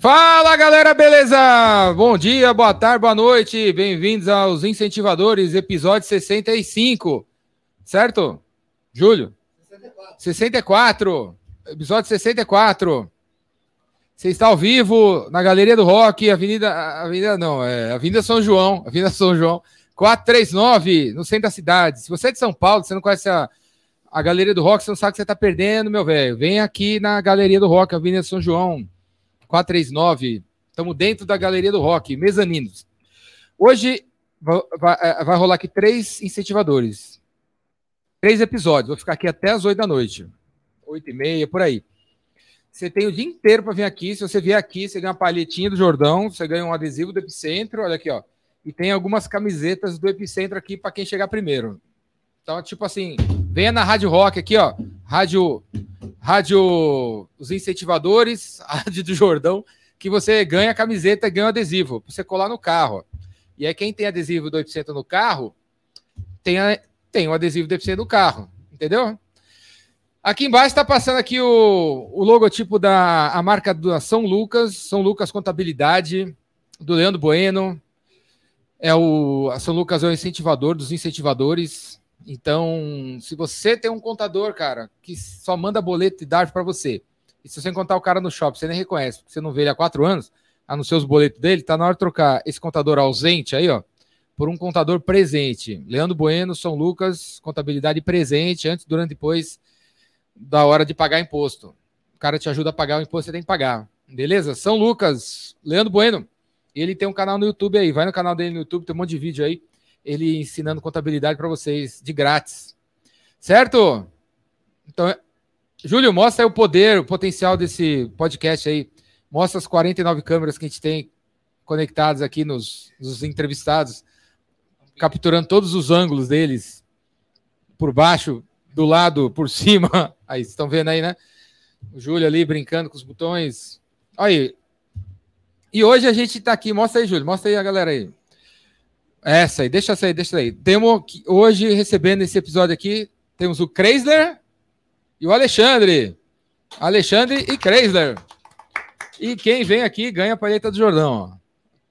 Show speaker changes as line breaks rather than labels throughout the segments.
Fala galera, beleza? Bom dia, boa tarde, boa noite, bem-vindos aos Incentivadores, episódio 65, certo? Júlio? 64. 64, episódio 64. Você está ao vivo na Galeria do Rock, Avenida. Avenida não, é Avenida São João, Avenida São João, 439, no centro da cidade. Se você é de São Paulo, você não conhece a, a Galeria do Rock, você não sabe que você está perdendo, meu velho. Vem aqui na Galeria do Rock, Avenida São João. 439. Estamos dentro da Galeria do Rock, mezaninos. Hoje vai, é, vai, rolar aqui três incentivadores. Três episódios. Vou ficar aqui até as 8 da noite. 8 e meia, por aí. Você tem o dia inteiro para vir aqui. Se você vier aqui, você ganha uma palhetinha do Jordão, você ganha um adesivo do Epicentro, olha aqui, ó. E tem algumas camisetas do Epicentro aqui para quem chegar primeiro. Então, tipo assim, venha na Rádio Rock aqui, ó. Rádio Rádio Os Incentivadores, Rádio do Jordão, que você ganha camiseta ganha adesivo, para você colar no carro. E aí, quem tem adesivo do Epicentro no carro, tem, a, tem o adesivo do Epicentro no carro, entendeu? Aqui embaixo está passando aqui o, o logotipo da a marca da São Lucas, São Lucas Contabilidade, do Leandro Bueno. É o, a São Lucas é o incentivador dos incentivadores. Então, se você tem um contador, cara, que só manda boleto e DARF para você, e se você encontrar o cara no shopping, você nem reconhece, porque você não vê ele há quatro anos, anunciou os boletos dele, tá na hora de trocar esse contador ausente aí, ó, por um contador presente. Leandro Bueno, São Lucas, contabilidade presente, antes, durante e depois da hora de pagar imposto. O cara te ajuda a pagar o imposto, você tem que pagar. Beleza? São Lucas, Leandro Bueno. Ele tem um canal no YouTube aí, vai no canal dele no YouTube, tem um monte de vídeo aí ele ensinando contabilidade para vocês de grátis. Certo? Então, Júlio, mostra aí o poder, o potencial desse podcast aí. Mostra as 49 câmeras que a gente tem conectadas aqui nos, nos entrevistados, capturando todos os ângulos deles, por baixo, do lado, por cima. Aí, estão vendo aí, né? O Júlio ali brincando com os botões. Aí. E hoje a gente está aqui. Mostra aí, Júlio. Mostra aí a galera aí. Essa aí, deixa essa aí, deixa aí. Temos hoje recebendo esse episódio aqui, temos o Kreisler e o Alexandre. Alexandre e Kreisler. E quem vem aqui ganha a palheta do Jordão,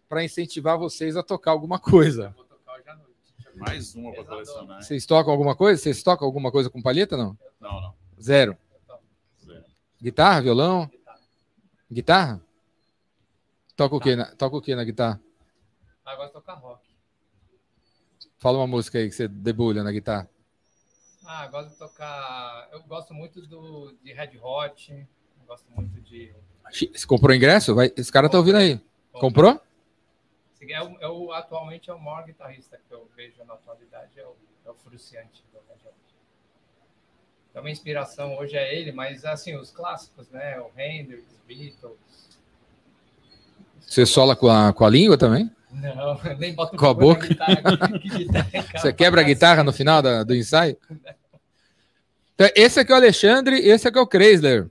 para incentivar vocês a tocar alguma coisa. Vou tocar hoje à noite. Mais uma para colecionar. Vocês tocam alguma coisa? Vocês tocam alguma coisa com palheta, não? Não, não. Zero. Zero. Guitarra, violão? Guitarra? Guitarra? Toca o quê? Na, toca o quê na guitarra? Agora toca rock. Fala uma música aí que você debulha na guitarra.
Ah, gosto de tocar. Eu gosto muito do, de Red Hot. Gosto muito de.
Você comprou ingresso? Vai... Esse cara tá ouvindo aí. Comprou?
É o, é o, atualmente é o maior guitarrista que eu vejo na atualidade, é o, é o Fruciante do Red Hot. Então, minha inspiração hoje é ele, mas assim, os clássicos, né? O Hendrix, Beatles.
Você sola com a, com a língua também?
Não, nem boto
com a boca. Guitarra, Você quebra a guitarra no final da, do ensaio? Então, esse aqui é o Alexandre, esse aqui é o Kreisler.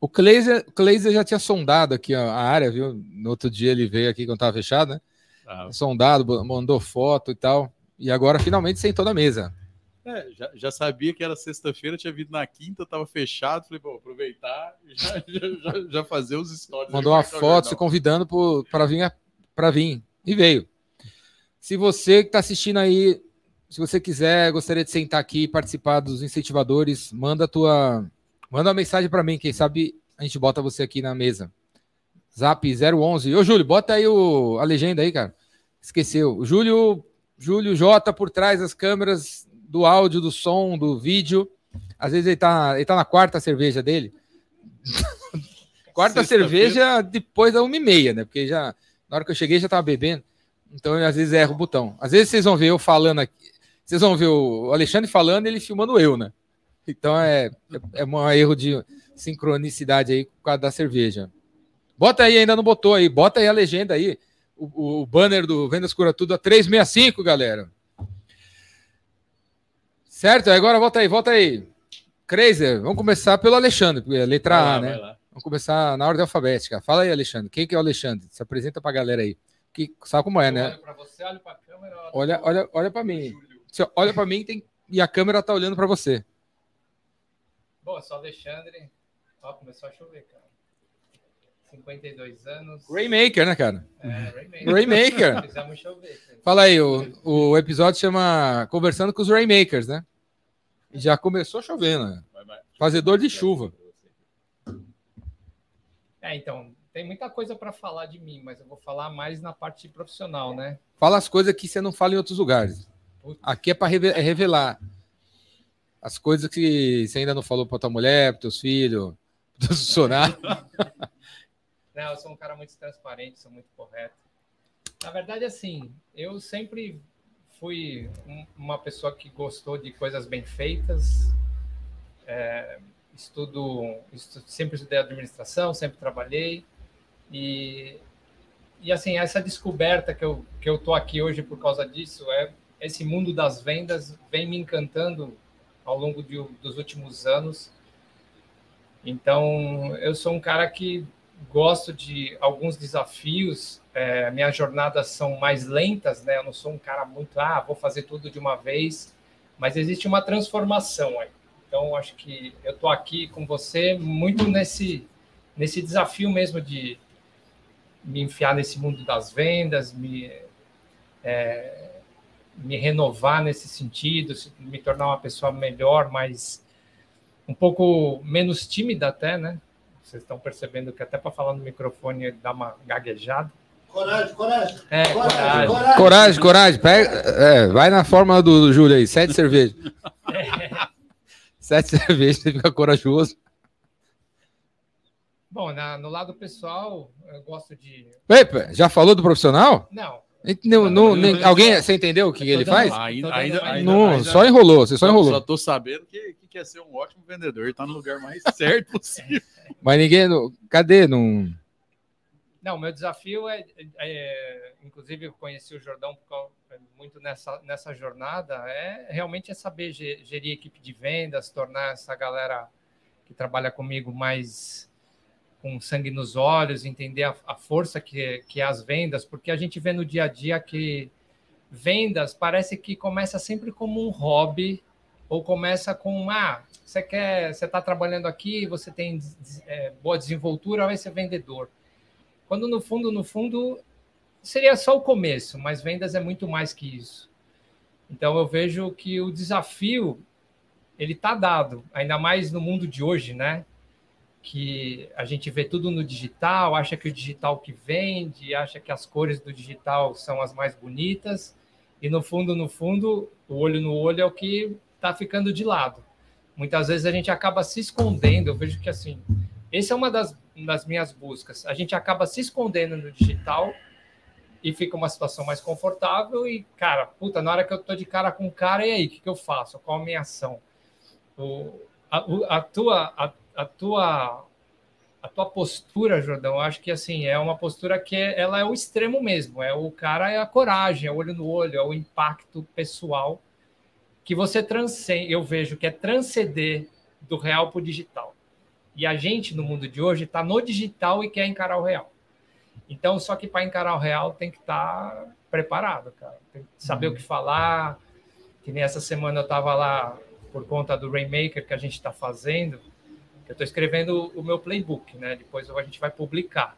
O Kleiser, Kleiser já tinha sondado aqui a área, viu? No outro dia ele veio aqui quando estava fechado, né? Ah. Sondado, mandou foto e tal. E agora finalmente sentou na mesa.
É, já, já, sabia que era sexta-feira, tinha vindo na quinta, estava fechado. Falei, vou aproveitar e já, já, já, fazer os stories.
Mandou uma foto se convidando para vir para vir. E veio. Se você que está assistindo aí, se você quiser, gostaria de sentar aqui e participar dos incentivadores, manda a tua. Manda uma mensagem para mim, quem sabe a gente bota você aqui na mesa. Zap 011. Ô, Júlio, bota aí o, a legenda aí, cara. Esqueceu. O Júlio, Júlio J por trás das câmeras do áudio, do som, do vídeo. Às vezes ele tá, ele tá na quarta cerveja dele. quarta cerveja depois da uma e meia, né? Porque já na hora que eu cheguei já tava bebendo. Então eu, às vezes erro o botão. Às vezes vocês vão ver eu falando aqui. Vocês vão ver o Alexandre falando e ele filmando eu, né? Então é, é, é um erro de sincronicidade aí por causa da cerveja. Bota aí, ainda não botou aí. Bota aí a legenda aí. O, o banner do Vendas Cura Tudo a 365, galera. Certo? Agora volta aí, volta aí. Crazer, vamos começar pelo Alexandre, porque é letra lá, A, né? Vamos começar na ordem alfabética. Fala aí, Alexandre. Quem que é o Alexandre? Se apresenta para a galera aí. Que sabe como é, né? Olha você, olha para a câmera. Olha, olha, olha para mim. Você olha para mim tem... e a câmera tá olhando para você.
Bom, sou Alexandre. Ó, começou a chover, cara. 52 anos.
Raymaker, né, cara?
É, Raymaker.
Raymaker.
Fizemos chover.
Fala aí, o, o episódio chama Conversando com os Raymakers, né? E já começou chovendo, né? Fazedor de chuva.
É, então, tem muita coisa para falar de mim, mas eu vou falar mais na parte profissional, né?
Fala as coisas que você não fala em outros lugares.
Putz.
Aqui é para revelar as coisas que você ainda não falou para tua mulher, para teus filhos, para teus funcionários.
Não, eu sou um cara muito transparente, sou muito correto. Na verdade, assim, eu sempre fui um- uma pessoa que gostou de coisas bem feitas. É, estudo, estu- sempre estudei administração, sempre trabalhei. E, e assim, essa descoberta que eu, que eu tô aqui hoje por causa disso é esse mundo das vendas vem me encantando ao longo de- dos últimos anos. Então, eu sou um cara que gosto de alguns desafios. É, minhas jornadas são mais lentas, né? Eu não sou um cara muito, ah, vou fazer tudo de uma vez, mas existe uma transformação aí. Então, acho que eu estou aqui com você muito nesse, nesse desafio mesmo de me enfiar nesse mundo das vendas, me, é, me renovar nesse sentido, se- me tornar uma pessoa melhor, mas um pouco menos tímida até, né? Vocês estão percebendo que até para falar no microfone dá uma gaguejada.
Coragem, coragem.
É,
Coragem,
coragem.
coragem.
Coragem, coragem. Pega, é, vai na forma do, do Júlio aí. Sete cervejas. Sete cervejas, você fica corajoso.
Bom, na- no lado pessoal, eu gosto de.
Epa, já falou do profissional?
Não,
Não, não, nem- alguém, você entendeu o que ele faz?
Ainda, ainda,
mais-
ainda,
Não,
ainda-
só enrolou, você só
Só
enrolou.
tô sabendo que, que quer ser um ótimo vendedor. Ele tá no lugar mais certo possível.
Mas ninguém. Cadê? Não.
não, meu desafio é, é- inclusive eu conheci o Jordão por causa- muito nessa, nessa jornada, é realmente é saber ge- gerir equipe de vendas, tornar essa galera que trabalha comigo mais com sangue nos olhos, entender a, a força que, que é as vendas, porque a gente vê no dia a dia que vendas parece que começa sempre como um hobby ou começa com ah, você quer, você está trabalhando aqui, você tem é, boa desenvoltura, vai ser vendedor. Quando no fundo, no fundo, seria só o começo, mas vendas é muito mais que isso. Então eu vejo que o desafio ele está dado, ainda mais no mundo de hoje, né? Que a gente vê tudo no digital, acha que o digital que vende, acha que as cores do digital são as mais bonitas, e no fundo, no fundo, o olho no olho é o que está ficando de lado. Muitas vezes a gente acaba se escondendo, eu vejo que assim, essa é uma das, das minhas buscas. A gente acaba se escondendo no digital e fica uma situação mais confortável e, cara, puta, na hora que eu tô de cara com cara, e aí, o que, que eu faço? Qual a minha ação? O, a, o- a tua, a, a tua a tua postura, Jordão, acho que assim, é uma postura que é- ela é o extremo mesmo, é o cara é a coragem, é o olho no olho, é o impacto pessoal que você transcende, eu vejo que é transcender do real para o digital. E a gente no mundo de hoje está no digital e quer encarar o real. Então, só que para encarar o real tem que estar preparado, cara. Tem que saber o que falar. Que nem essa semana eu estava lá por conta do Rainmaker que a gente está fazendo. Eu estou escrevendo o meu playbook, né? Depois a gente vai publicar.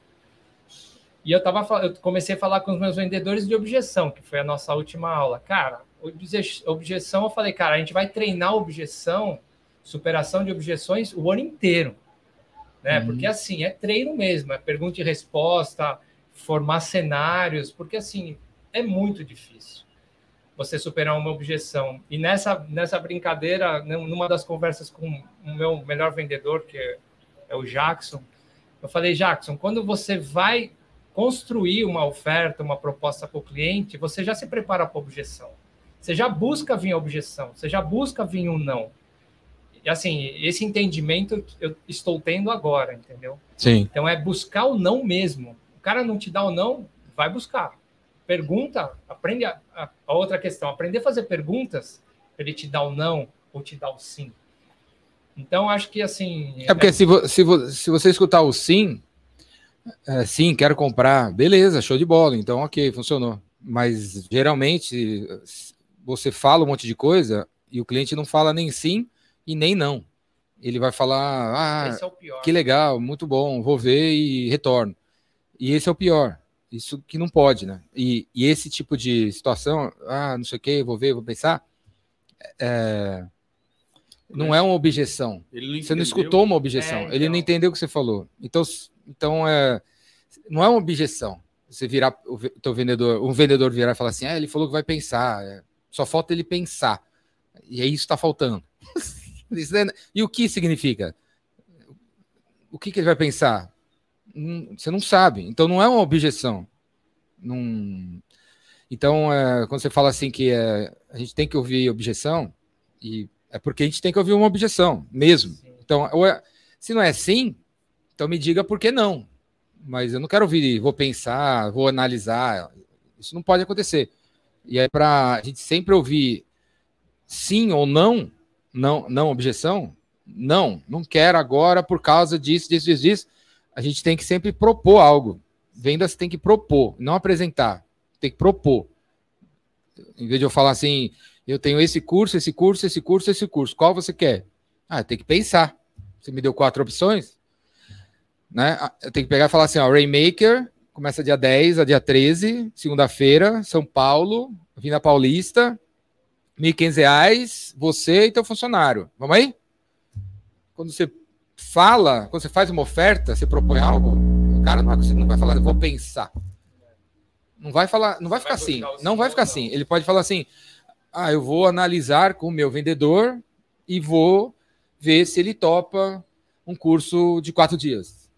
E eu, tava, eu comecei a falar com os meus vendedores de objeção, que foi a nossa última aula. Cara, obje- objeção, eu falei, cara, a gente vai treinar objeção, superação de objeções o ano inteiro. Né?
Uhum.
Porque assim, é treino mesmo, é pergunta e resposta, formar cenários, porque assim, é muito difícil você superar uma objeção. E nessa, nessa brincadeira, num- numa das conversas com o meu melhor vendedor, que é, é o Jackson, eu falei, Jackson, quando você vai construir uma oferta, uma proposta para o cliente, você já se prepara para a objeção. Você já busca vir a objeção, você já busca vir um não. E assim, esse entendimento eu estou tendo agora, entendeu?
Sim.
Então é buscar o não mesmo. O cara não te dá o não, vai buscar. Pergunta, aprende a, a- a outra questão, aprender a fazer perguntas para ele te dar o não ou te dar o sim. Então acho que assim,
É porque se, vo- se, vo- se você escutar o sim, é, sim, quero comprar, beleza, show de bola, então ok, funcionou. Mas geralmente você fala um monte de coisa e o cliente não fala nem sim e nem não. Ele vai falar: ah,
Esse é o pior.
que legal, muito bom, vou ver e retorno. E esse é o pior. Isso que não pode, né? E, e esse tipo de situação, ah, não sei o que, vou ver, vou pensar, é, não é uma objeção.
Ele não
Você não escutou uma objeção.
É,
Ele não
então.
entendeu o que você falou. Então, então é, não é uma objeção. Você virar o teu vendedor, um vendedor virar e falar assim, ah, ele falou que vai pensar. é, só falta ele pensar. E é isso que está faltando. Isso é- e o que significa? O que, que ele vai pensar? Hum, Você não sabe. Então não é uma objeção. Não... Então, é, quando você fala assim que é, a gente tem que ouvir objeção, e é porque a gente tem que ouvir uma objeção mesmo.
Sim.
Então, é- se não é sim, então me diga por que não. Mas eu não quero ouvir, vou pensar, vou analisar. Isso não pode acontecer. E é para a gente sempre ouvir sim ou não, não, não objeção, não, não quero agora por causa disso, disso, disso, disso. A gente tem que sempre propor algo. Vendas tem que propor, não apresentar. Tem que propor. Em vez de eu falar assim, eu tenho esse curso, esse curso, esse curso, esse curso. Qual você quer? Ah, tem que pensar. Você me deu quatro opções, né? Ah, Eu tenho que pegar e falar assim, ó, Rainmaker, começa dia 10 a dia 13, segunda-feira, São Paulo, Vina Paulista, 1.500 reais, você e teu funcionário. Vamos aí? Quando você fala, quando você faz uma oferta, você propõe algo, o cara não vai, não vai falar, eu vou pensar. Não vai falar, não vai ficar assim. Não vai ficar assim. Ele pode falar assim: ah, eu vou analisar com o meu vendedor e vou ver se ele topa um curso de quatro dias.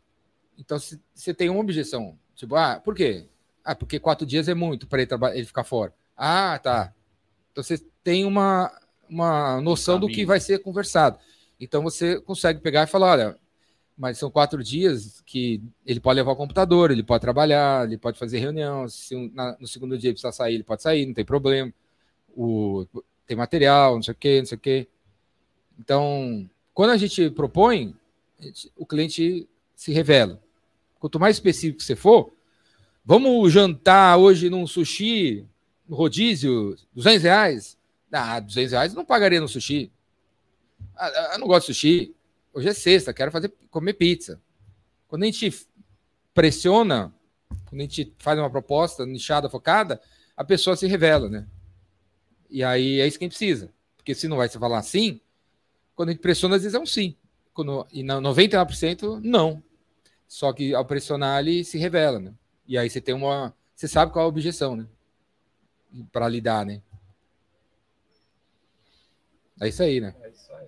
Então, se você tem uma objeção, tipo, ah, por quê? Ah, porque quatro dias é muito para ele, ele ficar fora. Ah, tá. Então você tem uma, uma noção do que vai ser conversado. Então você consegue pegar e falar, olha, mas são quatro dias que ele pode levar o computador, ele pode trabalhar, ele pode fazer reunião. Se um- na- no segundo dia ele precisar sair, ele pode sair, não tem problema. O, tem material, não sei o quê, não sei o quê. Então, quando a gente propõe, a gente- o cliente se revela. Quanto mais específico você for, vamos jantar hoje num sushi, no rodízio, 200 reais? Ah, 200 reais não pagaria no sushi. Ah, ah, eu não gosto de sushi. Hoje é sexta, quero fazer comer pizza. Quando a gente pressiona, quando a gente faz uma proposta nichada, focada, a pessoa se revela, né? E aí é isso que a gente precisa. Porque se não vai se falar sim, quando a gente pressiona, às vezes é um sim. Quando, e na 99% não. Só que ao pressionar, ele se revela, né? E aí você tem uma. Você sabe qual é a objeção, né? Para lidar, né? É isso aí, né?
É isso aí.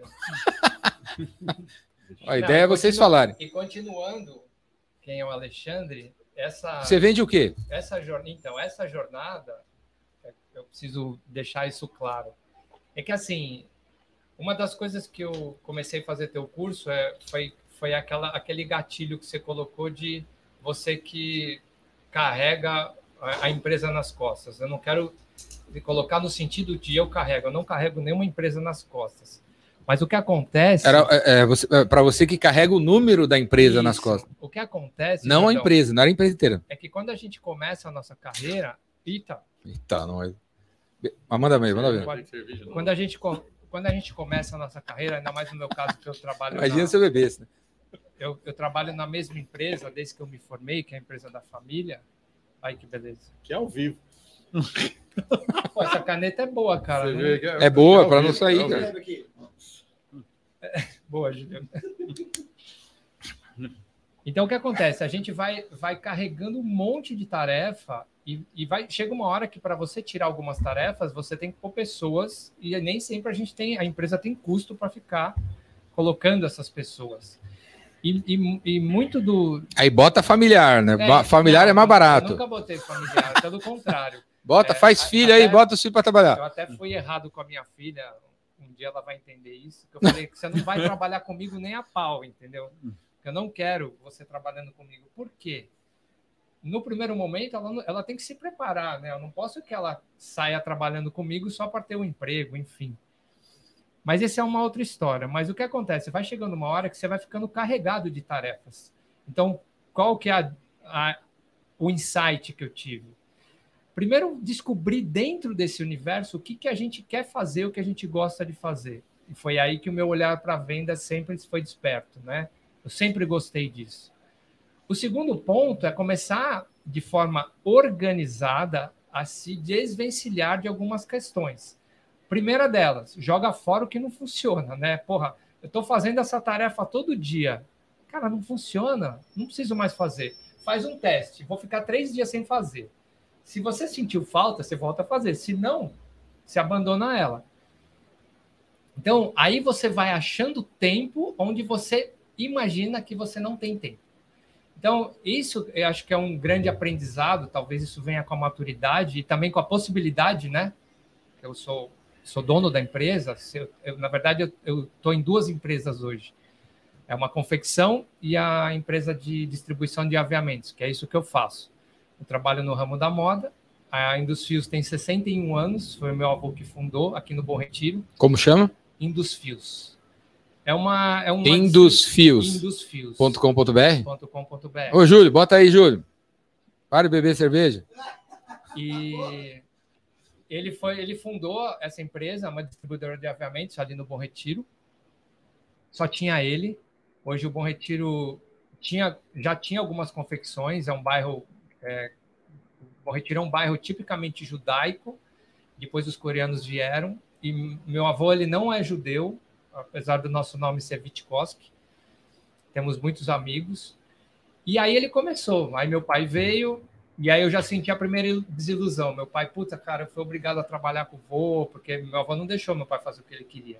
A
Não,
ideia é
e
vocês falarem.
E continuando, quem é o Alexandre, essa,
Você vende o quê?
essa jornada, então, essa jornada, é, eu preciso deixar isso claro. É que assim, uma das coisas que eu comecei a fazer teu curso é, foi, foi aquela, aquele gatilho que você colocou de você que carrega a, a empresa nas costas. Eu não quero me colocar no sentido de eu carrego, eu não carrego nenhuma empresa nas costas. Mas o que acontece.
Era é, é, você, para você que carrega o número da empresa nas
Isso.
costas.
O que acontece.
Não a empresa, não era a empresa inteira.
É que quando a gente começa a nossa carreira, eita,
Eita, não é. Mas manda bem, manda
de novo.
quando a gente quando a gente começa a nossa carreira, ainda mais no meu caso que eu trabalho
Imagina
na,
se eu bebesse. Né?
eu, eu trabalho na mesma empresa desde que eu me formei, que é a empresa da família. Ai que beleza.
Que é ao vivo.
Pô, essa caneta é boa, cara. Né?
vê que
É boa, pra não sair,
é
cara.
Boa, Juliano. Então, o que acontece? A gente vai, vai carregando um monte de tarefa e, e vai chega uma hora que para você tirar algumas tarefas, você tem que pôr pessoas e nem sempre a gente tem, a empresa tem custo para ficar colocando essas pessoas. E, e, e muito do.
Aí bota familiar, né?
É,
familiar
não,
é mais
Eu
barato.
nunca botei familiar, pelo contrário.
Bota,
É,
faz
a-
filho aí, bota o filho para trabalhar.
Eu até fui errado com a minha filha. Um dia ela vai entender isso. Que eu falei que você não vai trabalhar comigo nem a pau, entendeu? Eu não quero você trabalhando comigo. Por quê? No primeiro momento, ela, ela tem que se preparar, né? Eu não posso que ela saia trabalhando comigo só para ter um emprego, enfim. Mas essa é uma outra história. Mas o que acontece? Vai chegando uma hora que você vai ficando carregado de tarefas. Então, qual que é a- a- o insight que eu tive? Primeiro, descobrir dentro desse universo o que, que a gente quer fazer, o que a gente gosta de fazer. E foi aí que o meu olhar para a venda sempre foi desperto, né? Eu sempre gostei disso. O segundo ponto é começar de forma organizada a se desvencilhar de algumas questões. Primeira delas, joga fora o que não funciona, né? Porra, eu estou fazendo essa tarefa todo dia. Cara, não funciona, não preciso mais fazer. Faz um teste, vou ficar três dias sem fazer. Se você sentiu falta, você volta a fazer. Se não, você abandona ela. Então, aí você vai achando tempo onde você imagina que você não tem tempo. Então, isso eu acho que é um grande aprendizado, talvez isso venha com a maturidade e também com a possibilidade, né? Eu sou, sou dono da empresa, eu, eu, na verdade, eu estou em duas empresas hoje. É uma confecção e a empresa de distribuição de aviamentos, que é isso que eu faço. Eu trabalho no ramo da moda. A Indusfios tem 61 anos, foi meu avô que fundou aqui no Bom Retiro.
Como chama?
Indusfios. É uma. É uma
Indusfios. Indusfios.com.br. Ô, Júlio, bota aí, Júlio. Para de beber cerveja.
E ele foi, ele fundou essa empresa, uma distribuidora de aviamentos ali no Bom Retiro. Só tinha ele. Hoje o Bom Retiro tinha, já tinha algumas confecções, é um bairro. É, Bom Retiro é um bairro tipicamente judaico. Depois os coreanos vieram. E meu avô ele não é judeu, apesar do nosso nome ser Witkowski. Temos muitos amigos. E aí ele começou. Aí meu pai veio, e aí eu já senti a primeira desilusão. Meu pai, puta, cara, fui obrigado a trabalhar com o vô, porque meu avô não deixou meu pai fazer o que ele queria.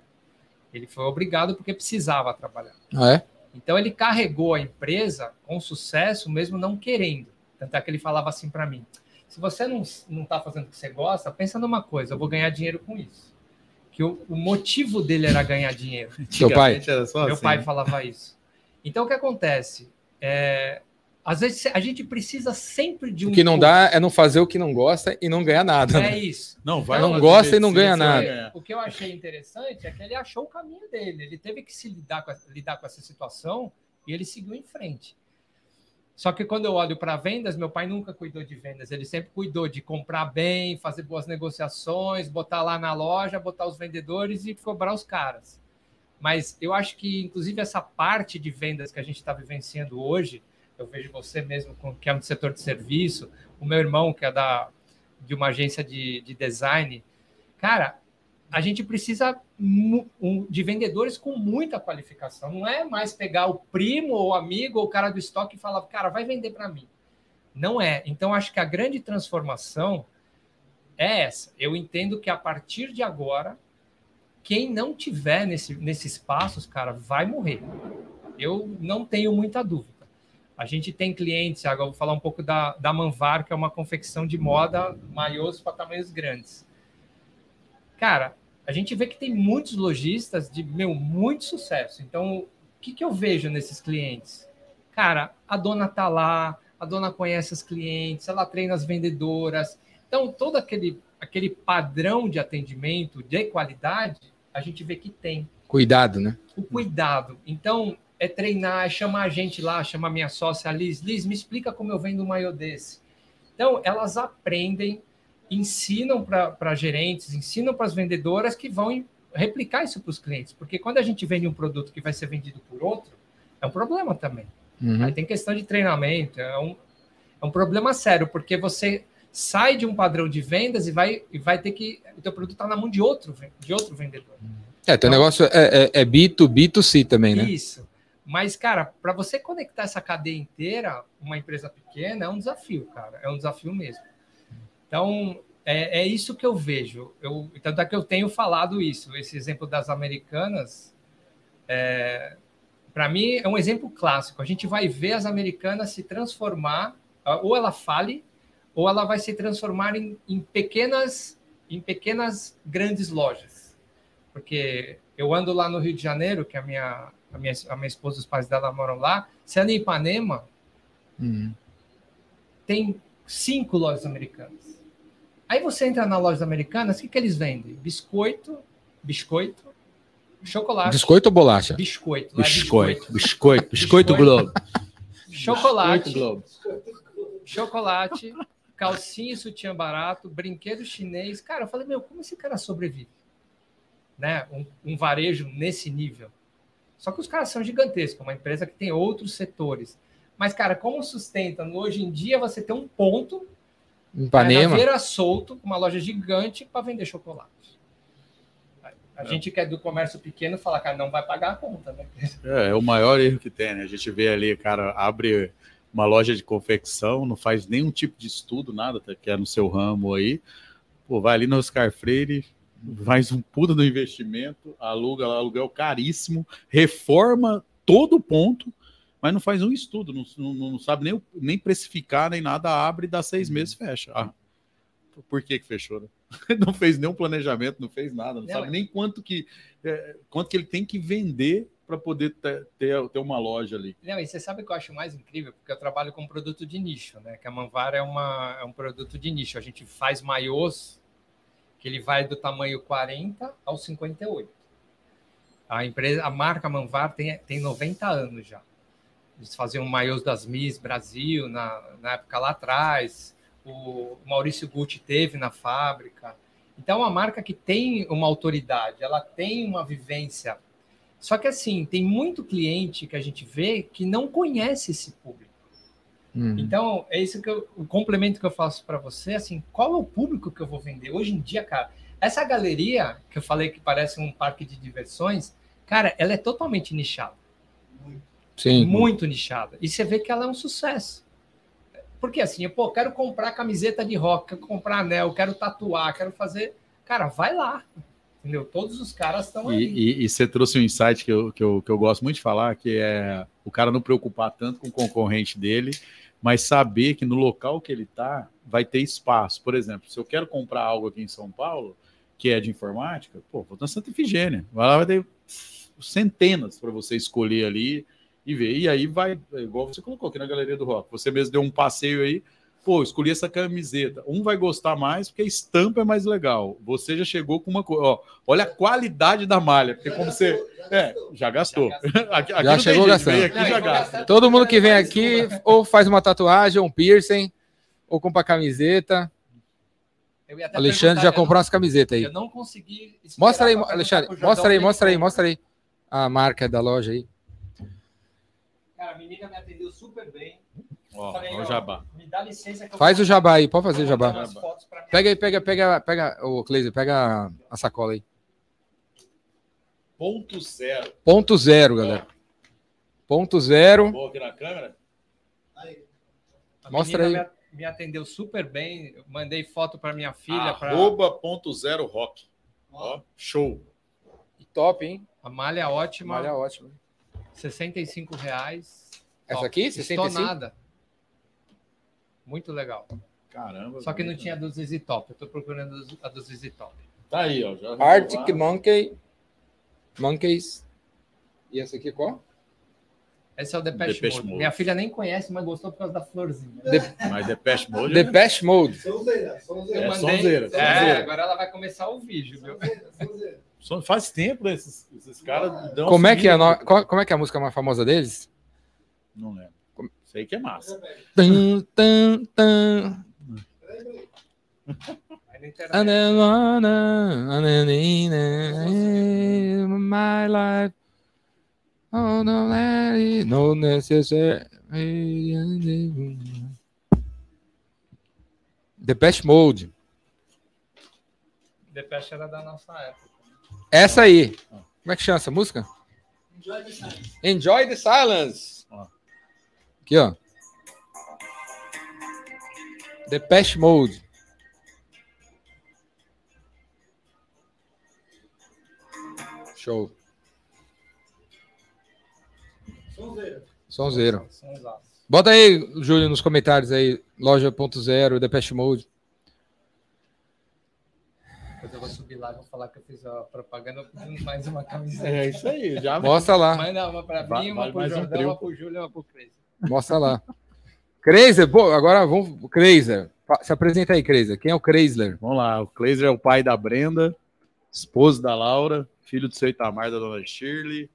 Ele foi obrigado porque precisava trabalhar.
Ah, é?
Então ele carregou a empresa com sucesso, mesmo não querendo. Tanto é que ele falava assim para mim: se você não está fazendo o que você gosta, pensa numa coisa, eu vou ganhar dinheiro com isso que o, o motivo dele era ganhar dinheiro.
Seu pai?
Meu
assim.
pai falava isso. Então, o que acontece? É, às vezes a gente precisa sempre de um.
O que não dá é não fazer o que não gosta e não ganhar nada.
É isso.
Não, vai não gosta e não ganha nada.
O que eu achei interessante é que ele achou o caminho dele. Ele teve que se lidar com, lidar com essa situação e ele seguiu em frente. Só que quando eu olho para vendas, meu pai nunca cuidou de vendas. Ele sempre cuidou de comprar bem, fazer boas negociações, botar lá na loja, botar os vendedores e cobrar os caras. Mas eu acho que, inclusive, essa parte de vendas que a gente está vivenciando hoje, eu vejo você mesmo que é um setor de serviço, o meu irmão, que é da, de uma agência de, de design, cara, a gente precisa de vendedores com muita qualificação. Não é mais pegar o primo ou amigo ou o cara do estoque e falar, cara, vai vender para mim. Não é. Então, acho que a grande transformação é essa. Eu entendo que a partir de agora, quem não tiver nesse, nesses espaços, cara, vai morrer. Eu não tenho muita dúvida. A gente tem clientes, agora vou falar um pouco da, da Manvar, que é uma confecção de moda maiores para tamanhos grandes cara, a gente vê que tem muitos lojistas de meu muito sucesso. Então, o que, que eu vejo nesses clientes? Cara, a dona tá lá, a dona conhece os clientes, ela treina as vendedoras. Então, todo aquele, aquele padrão de atendimento de qualidade, a gente vê que tem.
Cuidado, né?
O cuidado. Então, é treinar, é chamar a gente lá, chamar minha sócia Liz. Liz, me explica como eu vendo um maiô desse. Então, elas aprendem ensinam para gerentes, ensinam para as vendedoras que vão replicar isso para os clientes. Porque quando a gente vende um produto que vai ser vendido por outro, é um problema também. Uhum. Aí tem questão de treinamento, é um, é um problema sério, porque você sai de um padrão de vendas e vai, e vai ter que. O teu produto está na mão de outro, de outro vendedor.
É, teu então, negócio é, é, é B2B2C também, né?
Isso. Mas, cara, para você conectar essa cadeia inteira, uma empresa pequena, é um desafio, cara. É um desafio mesmo. Então, é, é isso que eu vejo. Eu, tanto é que eu tenho falado isso. Esse exemplo das americanas, é, para mim, é um exemplo clássico. A gente vai ver as americanas se transformar, ou ela fale, ou ela vai se transformar em, em pequenas, em pequenas grandes lojas. Porque eu ando lá no Rio de Janeiro, que a minha, a minha, a minha esposa e os pais dela moram lá. Se anda em Ipanema, uhum. tem cinco lojas americanas. Aí você entra na loja americana, o que, que eles vendem? Biscoito, biscoito, chocolate.
Biscoito ou bolacha?
Biscoito.
Biscoito, biscoito, biscoito, Globo.
Chocolate. Globo. Chocolate, calcinha e sutiã barato, brinquedo chinês. Cara, eu falei, meu, como esse cara sobrevive? né, um, um varejo nesse nível. Só que os caras são gigantescos, uma empresa que tem outros setores. Mas, cara, como sustenta hoje em dia você tem um ponto
Em Ipanema.
feira solto, com uma loja gigante para vender chocolate. A
É.
gente que é do comércio pequeno fala, cara, não vai pagar a conta, né?
É, é o maior erro que tem, né? A gente vê ali, cara, abre uma loja de confecção, não faz nenhum tipo de estudo, nada, tá, que é no seu ramo aí. Pô, vai ali no Oscar Freire, faz um puta do investimento, aluga lá aluguel caríssimo, reforma todo ponto, mas não faz um estudo, não, não, não sabe nem, nem precificar, nem nada, abre, dá seis meses, fecha. Ah, por que que fechou, né? Não fez nenhum planejamento, não fez nada, não,
Não,
sabe
é-
nem quanto que, é, quanto que ele tem que vender para poder ter, ter, ter uma loja ali.
Não, e você sabe o que eu acho mais incrível? Porque eu trabalho com produto de nicho, né? Que a Manvar é, uma, é um produto de nicho. A gente faz maiôs que ele vai do tamanho 40 ao 58. A empresa, a marca Manvar tem, tem 90 anos já. Eles faziam maiôs das Miss Brasil na, na época lá atrás. O Maurício Gucci teve na fábrica. Então, é uma marca que tem uma autoridade, ela tem uma vivência só que assim, tem muito cliente que a gente vê que não conhece esse público.
Hum.
Então, é isso que eu, o complemento que eu faço para você, assim, qual é o público que eu vou vender? Hoje em dia, cara, essa galeria que eu falei que parece um parque de diversões, cara, ela é totalmente nichada,
Sim.
muito nichada. E você vê que ela é um sucesso. Porque assim, eu, pô, quero comprar camiseta de rock, quero comprar anel, quero tatuar, quero fazer. Cara, vai lá. Entendeu? Todos os caras estão ali.
e- e você trouxe um insight que eu, que, eu, que eu gosto muito de falar, que é o cara não preocupar tanto com o concorrente dele, mas saber que no local que ele está vai ter espaço. Por exemplo, se eu quero comprar algo aqui em São Paulo, que é de informática, pô, vou na Santa Efigênia. Vai lá, vai ter centenas para você escolher ali e ver. E aí vai, é igual você colocou aqui na Galeria do Rock. Você mesmo deu um passeio aí, pô, escolhi essa camiseta. Um vai gostar mais porque a estampa é mais legal. Você já chegou com uma coisa, ó, olha a qualidade da malha, porque como você. É, já gastou. Aqui, aqui
Já chegou gastando.
aqui
Não,
já gasta.
Todo mundo que vem aqui ou faz uma tatuagem, ou um piercing, ou compra camiseta.
Eu ia até
Alexandre já comprou umas camisetas aí.
Eu não consegui.
Mostra aí, Alexandre. Mostra aí, mostra aí, mostra aí. A marca da loja aí.
Cara, a menina me atendeu super bem.
Ó,
Falei,
ó o jabá.
Me dá licença que eu
Faz
vou
o jabá aí, pode fazer o jabá.
pra minha-
Pega aí, pega, pega, pega, o Cleiser, pega a sacola aí.
Ponto zero.
Ponto zero, galera. Ponto zero.
Boa aqui na câmera.
A
Mostra aí.
Me, me atendeu super bem. Eu mandei foto para minha filha, para
Arroba ponto zero rock. Ó, show.
Top, hein?
a malha ótima,
Malha ótima.
65 reais.
Essa
Top.
aqui, 65?
Estonada. Muito legal.
Caramba.
Só que não tinha
né?
do ZZ Top. Eu tô procurando a do ZZ Top.
Tá aí, ó. Já
Arctic Monkey. Monkeys. E essa aqui qual?
Esse é o Depeche,
Depeche
Mode.
Mode.
Minha filha nem conhece, mas gostou por causa da florzinha.
Mas Depeche Mode.
The Best Mode.
Sonzeira, sonzeira.
É,
mandei-
sonzeira,
É,
sonzeira.
agora ela vai começar o vídeo, viu?
Sonzeira, sonzeira.
Faz tempo né, esses, esses caras. dão
Como é que é, no- qual- como é que é a música mais famosa deles?
Não lembro. Sei que é massa.
Tum, tum, tum. My life. Oh, no, it- no necessary. The Best Mode.
Depeche era da nossa época.
Essa aí. Como é que chama essa música?
Enjoy the silence.
Enjoy the Silence.
Ó.
Aqui, ó. The Best Mode. Show.
Sonzeira.
Sonzeiro.
Aços.
Bota aí, Júlio, nos comentários aí. Loja.0, The Best Mode.
Depois eu vou subir lá e vou falar que eu fiz a propaganda com mais uma camiseta.
É isso aí. Já
Mostra lá.
Manda uma pra
Va-
mim, uma
vale mais um
Jordão, uma pro Júlio e uma pro Crazy.
Mostra lá. Crazer, pô, agora vamos. Crazer. Se apresenta aí, Crazer. Quem é o Chrysler?
Vamos lá. O Kleiser é o pai da Brenda, esposo da Laura, filho do seu Itamar da dona Shirley.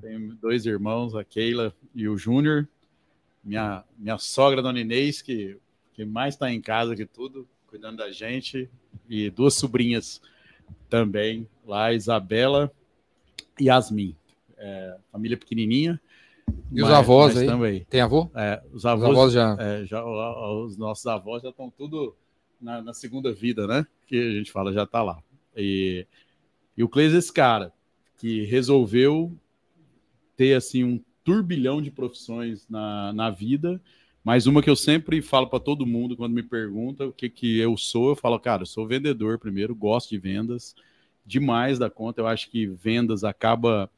Tem dois irmãos, a Keila e o Júnior. Minha, minha sogra, dona Inês, que, que mais está em casa que tudo, cuidando da gente. E duas sobrinhas, também lá, Isabela e Yasmin. É, família pequenininha.
E os avós aí?
Também.
Tem avô?
É, os
Os
avós,
avós já.
é, já, os nossos avós já estão tudo na, na segunda vida, né? Que a gente fala, já tá lá. E, e o Cleis, esse cara que resolveu ter assim um turbilhão de profissões na, na vida, mas uma que eu sempre falo para todo mundo quando me pergunta o que, que eu sou, eu falo, cara, eu sou vendedor primeiro, gosto de vendas, demais da conta. Eu acho que vendas acaba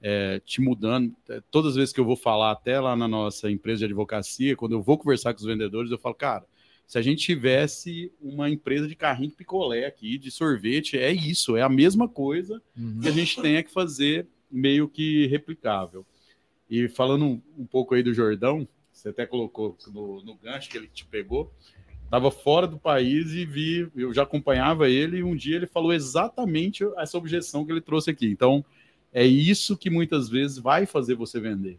é, te mudando. É, Todas as vezes que eu vou falar, até lá na nossa empresa de advocacia, quando eu vou conversar com os vendedores, eu falo, cara, se a gente tivesse uma empresa de carrinho de picolé aqui, de sorvete, é isso, é a mesma coisa que a gente tenha que fazer meio que replicável. E falando um pouco aí do Jordão, você até colocou no, no gancho que ele te pegou, estava fora do país e vi, eu já acompanhava ele e um dia ele falou exatamente essa objeção que ele trouxe aqui. Então, é isso que muitas vezes vai fazer você vender.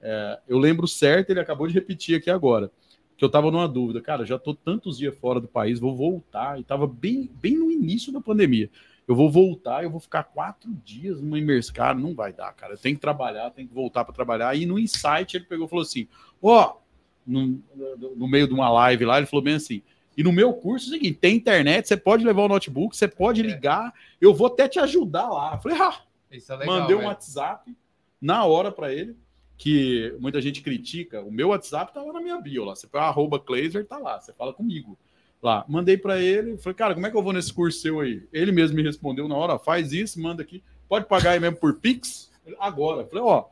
É, eu lembro certo, ele acabou de repetir aqui agora, que eu estava numa dúvida, cara, já estou tantos dias fora do país, vou voltar, e estava bem, bem no início da pandemia. Eu vou voltar, eu vou ficar quatro dias numa imersão. Cara, não vai dar, cara. Eu tenho que trabalhar, tenho que voltar para trabalhar. E no insight ele pegou e falou assim: Ó, oh, no, no, meio de uma live lá, ele falou bem assim: e no meu curso é o seguinte: tem internet, você pode levar o notebook, você pode ligar, eu vou até te ajudar lá. Eu falei, ah,
Isso é legal,
mandei um
velho.
WhatsApp na hora para ele, que muita gente critica. O meu WhatsApp tá lá na minha bio lá. Você põe arroba Kleiser, tá lá, você fala comigo. Lá, mandei para ele, falei, cara, como é que eu vou nesse curso seu aí? Ele mesmo me respondeu na hora, faz isso, manda aqui. Pode pagar aí mesmo por Pix? Agora. Falei, ó,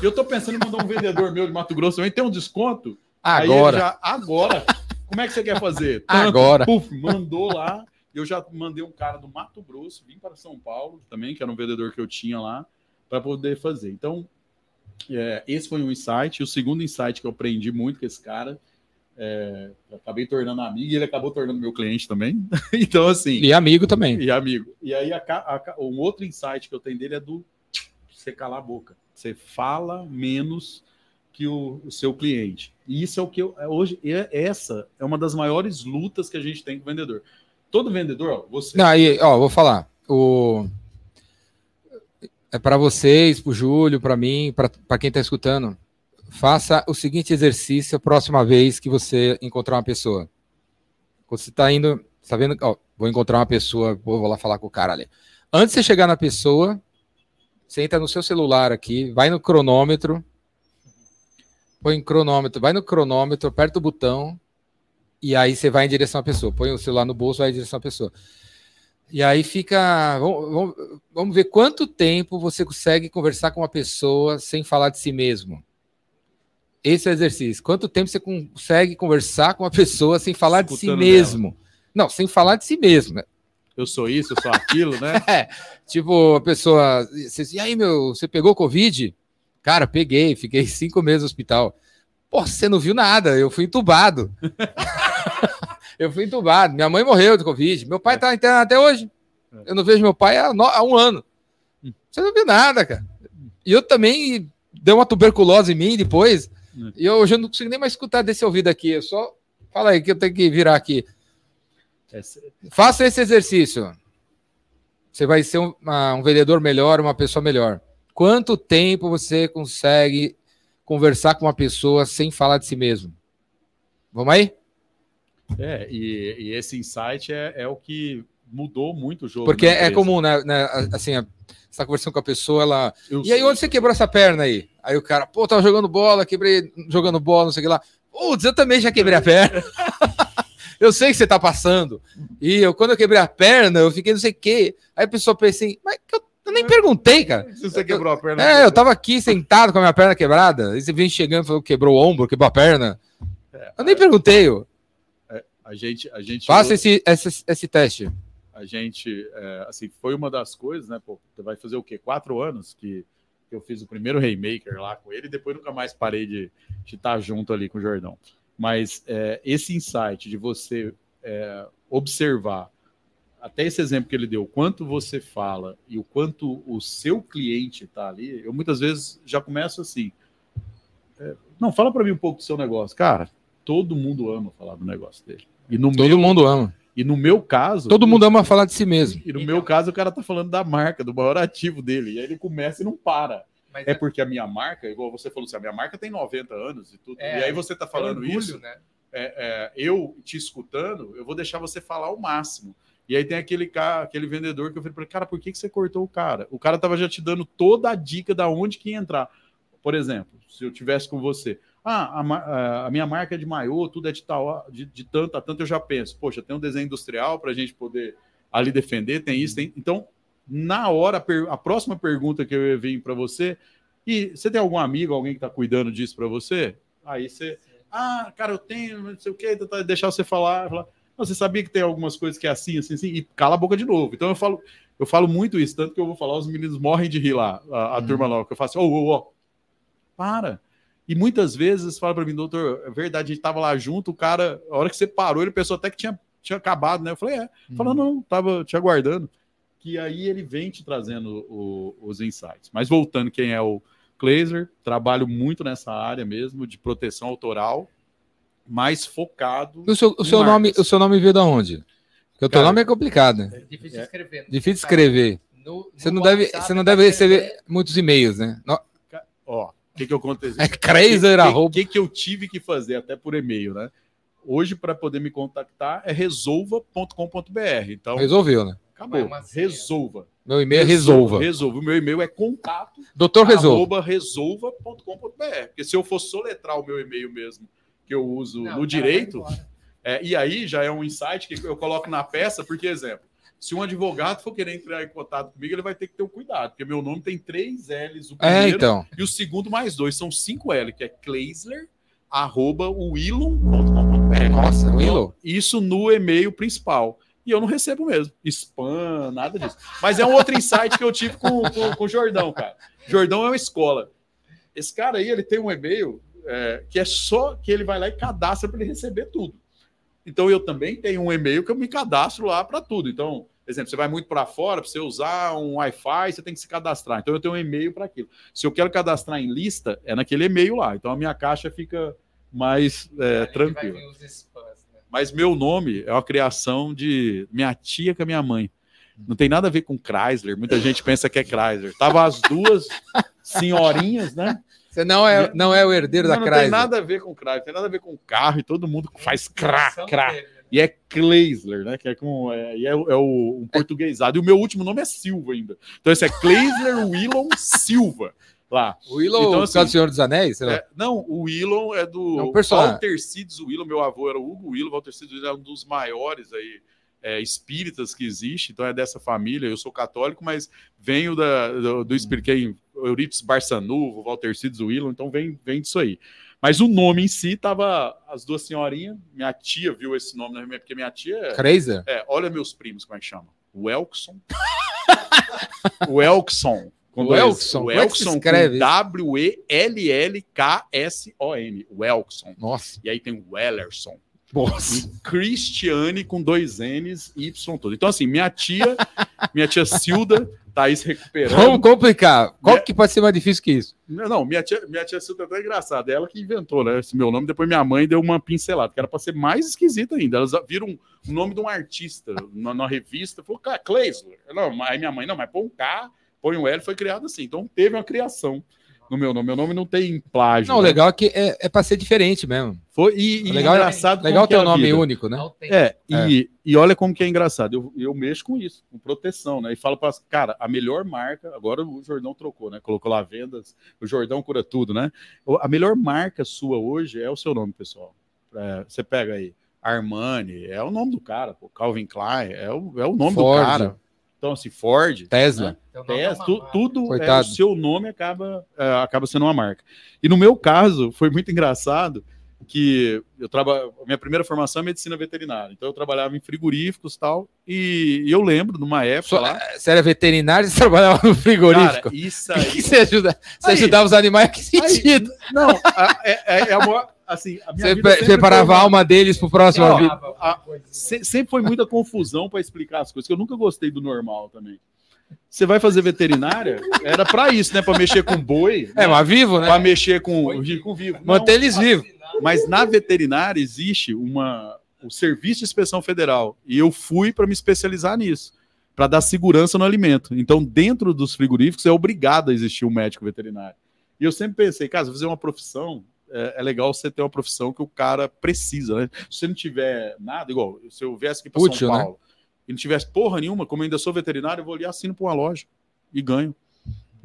eu tô pensando em mandar um vendedor meu de Mato Grosso também, tem um desconto?
Agora.
já, agora. Como é que você quer fazer?
Agora.
Puf, mandou lá. Eu já mandei um cara do Mato Grosso, vim para São Paulo também, que era um vendedor que eu tinha lá, para poder fazer. Então, é, esse foi um insight. O segundo insight que eu aprendi muito com esse cara, é, acabei tornando amigo e ele acabou tornando meu cliente também. então, assim.
E amigo também.
E amigo. E aí, a, a, um outro insight que eu tenho dele é do você calar a boca. Você fala menos que o, o seu cliente. E isso é o que eu. é Hoje, é- essa é uma das maiores lutas que a gente tem com o vendedor. Todo vendedor, ó, você.
Não, aí, ó, vou falar. O... É para vocês, pro Júlio, para mim, para quem tá escutando. Faça o seguinte exercício a próxima vez que você encontrar uma pessoa. Quando você tá indo, tá vendo? Ó, vou encontrar uma pessoa, pô, vou lá falar com o cara ali. Antes de você chegar na pessoa, você entra no seu celular aqui, vai no cronômetro, põe cronômetro, vai no cronômetro, aperta o botão e aí você vai em direção à pessoa. Põe o celular no bolso, vai em direção à pessoa. E aí fica. Vamos, vamos, vamos ver quanto tempo você consegue conversar com uma pessoa sem falar de si mesmo. Esse é o exercício. Quanto tempo você consegue conversar com uma pessoa sem falar de si
Escutando
mesmo? Não, sem falar de si mesmo. né?
Eu sou isso, eu sou aquilo, né?
É, tipo, a pessoa. você- E aí, meu, você pegou Covid? Cara, peguei, fiquei cinco meses no hospital. Pô, você não viu nada, eu fui entubado. eu fui entubado. Minha mãe morreu de Covid. Meu pai tá internado até hoje. Eu não vejo meu pai há, no- há um ano. Você não viu nada, cara. E eu também deu uma tuberculose em mim depois.
Hum.
E eu, hoje eu não consigo nem mais escutar desse ouvido aqui. Eu só. Fala aí que eu tenho que virar aqui.
Essa-
Faça esse exercício. Você vai ser um, uma- um vendedor melhor, uma pessoa melhor. Quanto tempo você consegue conversar com uma pessoa sem falar de si mesmo? Vamos aí?
É, e, e esse insight é, é o que mudou muito o jogo.
Porque é comum, né? né, Assim, você está conversando com a pessoa, ela.
Eu
E aí,
sei.
onde você quebrou essa perna aí? Aí o cara, pô, tava jogando bola, quebrei jogando bola, não sei o que lá. Putz, eu também já quebrei a perna. eu sei que você tá passando. E eu, quando eu quebrei a perna, eu fiquei não sei o quê. Aí a pessoa pensa assim, mas eu, eu nem perguntei, cara.
Se você quebrou a perna.
É, eu tava aqui sentado com a minha perna quebrada. Aí você vem chegando e falou que quebrou o ombro, quebrou a perna. Eu nem perguntei. ó.
A gente, a gente,
Faça esse, esse, esse teste.
A gente, é, assim, foi uma das coisas, né? Pô, você vai fazer o quê? Quatro anos que eu fiz o primeiro Raymaker lá com ele e depois nunca mais parei de, de estar junto ali com o Jordão. Mas é, esse insight de você é, observar, até esse exemplo que ele deu, o quanto você fala e o quanto o seu cliente está ali, eu muitas vezes já começo assim. é, não, fala para mim um pouco do seu negócio. Cara, todo mundo ama falar do negócio dele. E no
Todo
meu,
mundo ama.
E no meu caso.
Todo mundo ama falar de si mesmo.
E no
Então-
meu caso, o cara tá falando da marca, do maior ativo dele. E aí ele começa e não para.
Mas
É porque a minha marca, igual você falou assim, a minha marca tem 90 anos e tudo.
É,
e aí você tá falando
orgulho,
isso,
né?
é, é, eu te escutando, eu vou deixar você falar o máximo. E aí tem aquele cara, aquele vendedor que eu falei para ele, cara, por que, que você cortou o cara? O cara tava já te dando toda a dica da onde que ia entrar. Por exemplo, se eu tivesse com você, ah, a, a- minha marca é de maiô, tudo é de tal, de, de tanto a tanto, eu já penso, poxa, tem um desenho industrial para a gente poder ali defender, tem isso, tem. Então, na hora, a próxima pergunta que eu ia vir para você, e você tem algum amigo, alguém que está cuidando disso para você? Aí você, ah, cara, eu tenho, não sei o quê, tentar deixar você falar, falar. Você sabia que tem algumas coisas que é assim, assim, assim, e cala a boca de novo. Então eu falo, eu falo muito isso, tanto que eu vou falar, os meninos morrem de rir lá, a, a
Uhum.
turma lá, que eu faço, ô, ô, ô, para. E muitas vezes fala para mim, doutor, é verdade, a gente tava lá junto, o cara, a hora que você parou, ele pensou até que tinha, tinha acabado, né? Eu falei, é. Falou, não, tava te aguardando. Que aí ele vem te trazendo o- os insights. Mas voltando, quem é o Kleiser, trabalho muito nessa área mesmo, de proteção autoral, mais focado.
O seu, o seu nome, o seu nome veio da onde? Porque o teu nome é complicado, né?
É difícil
É.
escrever.
Difícil de escrever.
No-
Você
no
não deve,
WhatsApp
você não deve receber muitos e-mails, né? No-
Ó, o que, que aconteceu?
É Kreiser,
O
arroba.
que, que eu tive que fazer, até por e-mail, né? Hoje, para poder me contactar, é resolva.com.br. Então,
Resolveu, né?
acabou.
Mas.
Resolva.
Meu e-mail é resolva.
Resolva. O meu e-mail é contato
Doutor Resolva.
resolva.com.br. Porque se eu for soletrar o meu e-mail mesmo, que eu uso
Não,
no
o
direito, é, e aí já é um insight que eu coloco na peça, porque, exemplo, se um advogado for querer entrar em contato comigo, ele vai ter que ter um cuidado, porque meu nome tem três L's, o
É,
primeiro
então.
e o segundo mais dois, são cinco L, que é Kleisler, arroba willon.com.br.
Nossa,
Então,
Willow.
Isso no e-mail principal. E eu não recebo mesmo. Spam, nada disso. Mas é um outro insight que eu tive com, com, com o Jordão, cara. Jordão é uma escola. Esse cara aí, ele tem um e-mail é, que é só que ele vai lá e cadastra para ele receber tudo. Então eu também tenho um e-mail que eu me cadastro lá para tudo. Então, por exemplo, você vai muito para fora, para você usar um Wi-Fi, você tem que se cadastrar. Então eu tenho um e-mail para aquilo. Se eu quero cadastrar em lista, é naquele e-mail lá. Então a minha caixa fica mais é, tranquila.
spams, né?
Mas meu nome é uma criação de minha tia com a minha mãe. Não tem nada a ver com Chrysler. Muita gente pensa que é Chrysler. Tava as duas senhorinhas, né?
Você não é, não é o herdeiro
Não,
da
não tem
Chrysler.
nada a ver com Chrysler, tem nada a ver com carro e todo mundo faz crá,
Inspiração
crá.
dele, né?
E é Kleisler, né? Que é com é, é, o- é o um portuguesado. E o meu último nome é Silva ainda. Então esse é Kleisler Willon Silva lá.
O Willow,
Então, assim,
causa do Senhor dos Anéis?
É, não, o Willon é do
É um personagem.
Walter Cides Willon, meu avô era o Hugo Willon, Walter Cides Willon é um dos maiores aí é, espíritas que existe, então é dessa família, eu sou católico, mas venho da, do, do espírito, quem, Euripides Barçanuvo, Walter Cides Willon, então vem, vem disso aí. Mas o nome em si tava as duas senhorinhas, minha tia viu esse nome, né, porque minha tia é,
Chrysler?
é, olha meus primos, como é que chama? O Elkson. o Elkson. com
O
dois-
Elkson, é escreve?
W-E-L-L-K-S-O-N. O Elkson.
Nossa.
E aí tem o Wellerson.
Nossa.
Cristiane com dois N's, Y todo. Então, assim, minha tia, minha tia Silda, tá aí se recuperando.
Vamos complicar. Qual
É.
que pode ser mais difícil que isso?
Não, não, minha tia, minha tia Silda é até engraçada. Ela que inventou, né? Esse meu nome. Depois minha mãe deu uma pincelada, que era pra ser mais esquisito ainda. Elas viram o nome de um artista na, na revista. Falou, cara, Kleisler. Não, aí minha mãe, não, mas põe um K, põe um L, foi criado assim. Então teve uma criação no meu nome. Meu nome não tem plágio.
Não, o
né?
legal é que é, é pra ser diferente mesmo.
Foi, e, e
Legal-
engraçado
Legal ter
é
um nome
vida.
único, né?
Autêntico.
É, e, e olha como que é engraçado. Eu, eu mexo com isso, com proteção, né? E falo para cara, a melhor marca, agora o Jordão trocou, né? Colocou lá vendas, o Jordão cura tudo, né? A melhor marca sua hoje é o seu nome, pessoal. É, você pega aí, Armani, é o nome do cara, pô, Calvin Klein, é o, é o nome
Ford.
do cara. Então, assim, Ford,
Tesla.
né?
É
Tesla,
uma
tu- tudo é, o seu nome acaba, é, acaba sendo uma marca. E no meu caso, foi muito engraçado que eu trabalho, minha primeira formação é medicina veterinária, então eu trabalhava em frigoríficos e tal, e eu lembro numa época
Só-
lá,
Você era veterinário e você trabalhava no frigorífico?
cara, isso
O
aí,
que você ajuda? Você
Aí-
ajudava os animais? Que
aí-
sentido?
não, a- é, é, é a maior, assim, a minha
Você
foi
a
uma-
alma deles pro próximo
Ó,
vida.
A-
né?
Se- sempre foi muita confusão para explicar as coisas, que eu nunca gostei do normal também. Você vai fazer veterinária, era para isso, né? Para mexer com boi,
É, mas vivo, né?
para mexer com, com vivo. Não,
Manter eles vivos.
Mas na veterinária existe uma, o serviço de inspeção federal. E eu fui para me especializar nisso, para dar segurança no alimento. Então, dentro dos frigoríficos, é obrigado a existir um médico veterinário. E eu sempre pensei, cara, se fazer uma profissão, é, é, legal você ter uma profissão que o cara precisa, né? Se você não tiver nada, igual, se eu viesse aqui para São né? Paulo né? e não tivesse porra nenhuma, como eu ainda sou veterinário, eu vou ali assino para uma loja e ganho.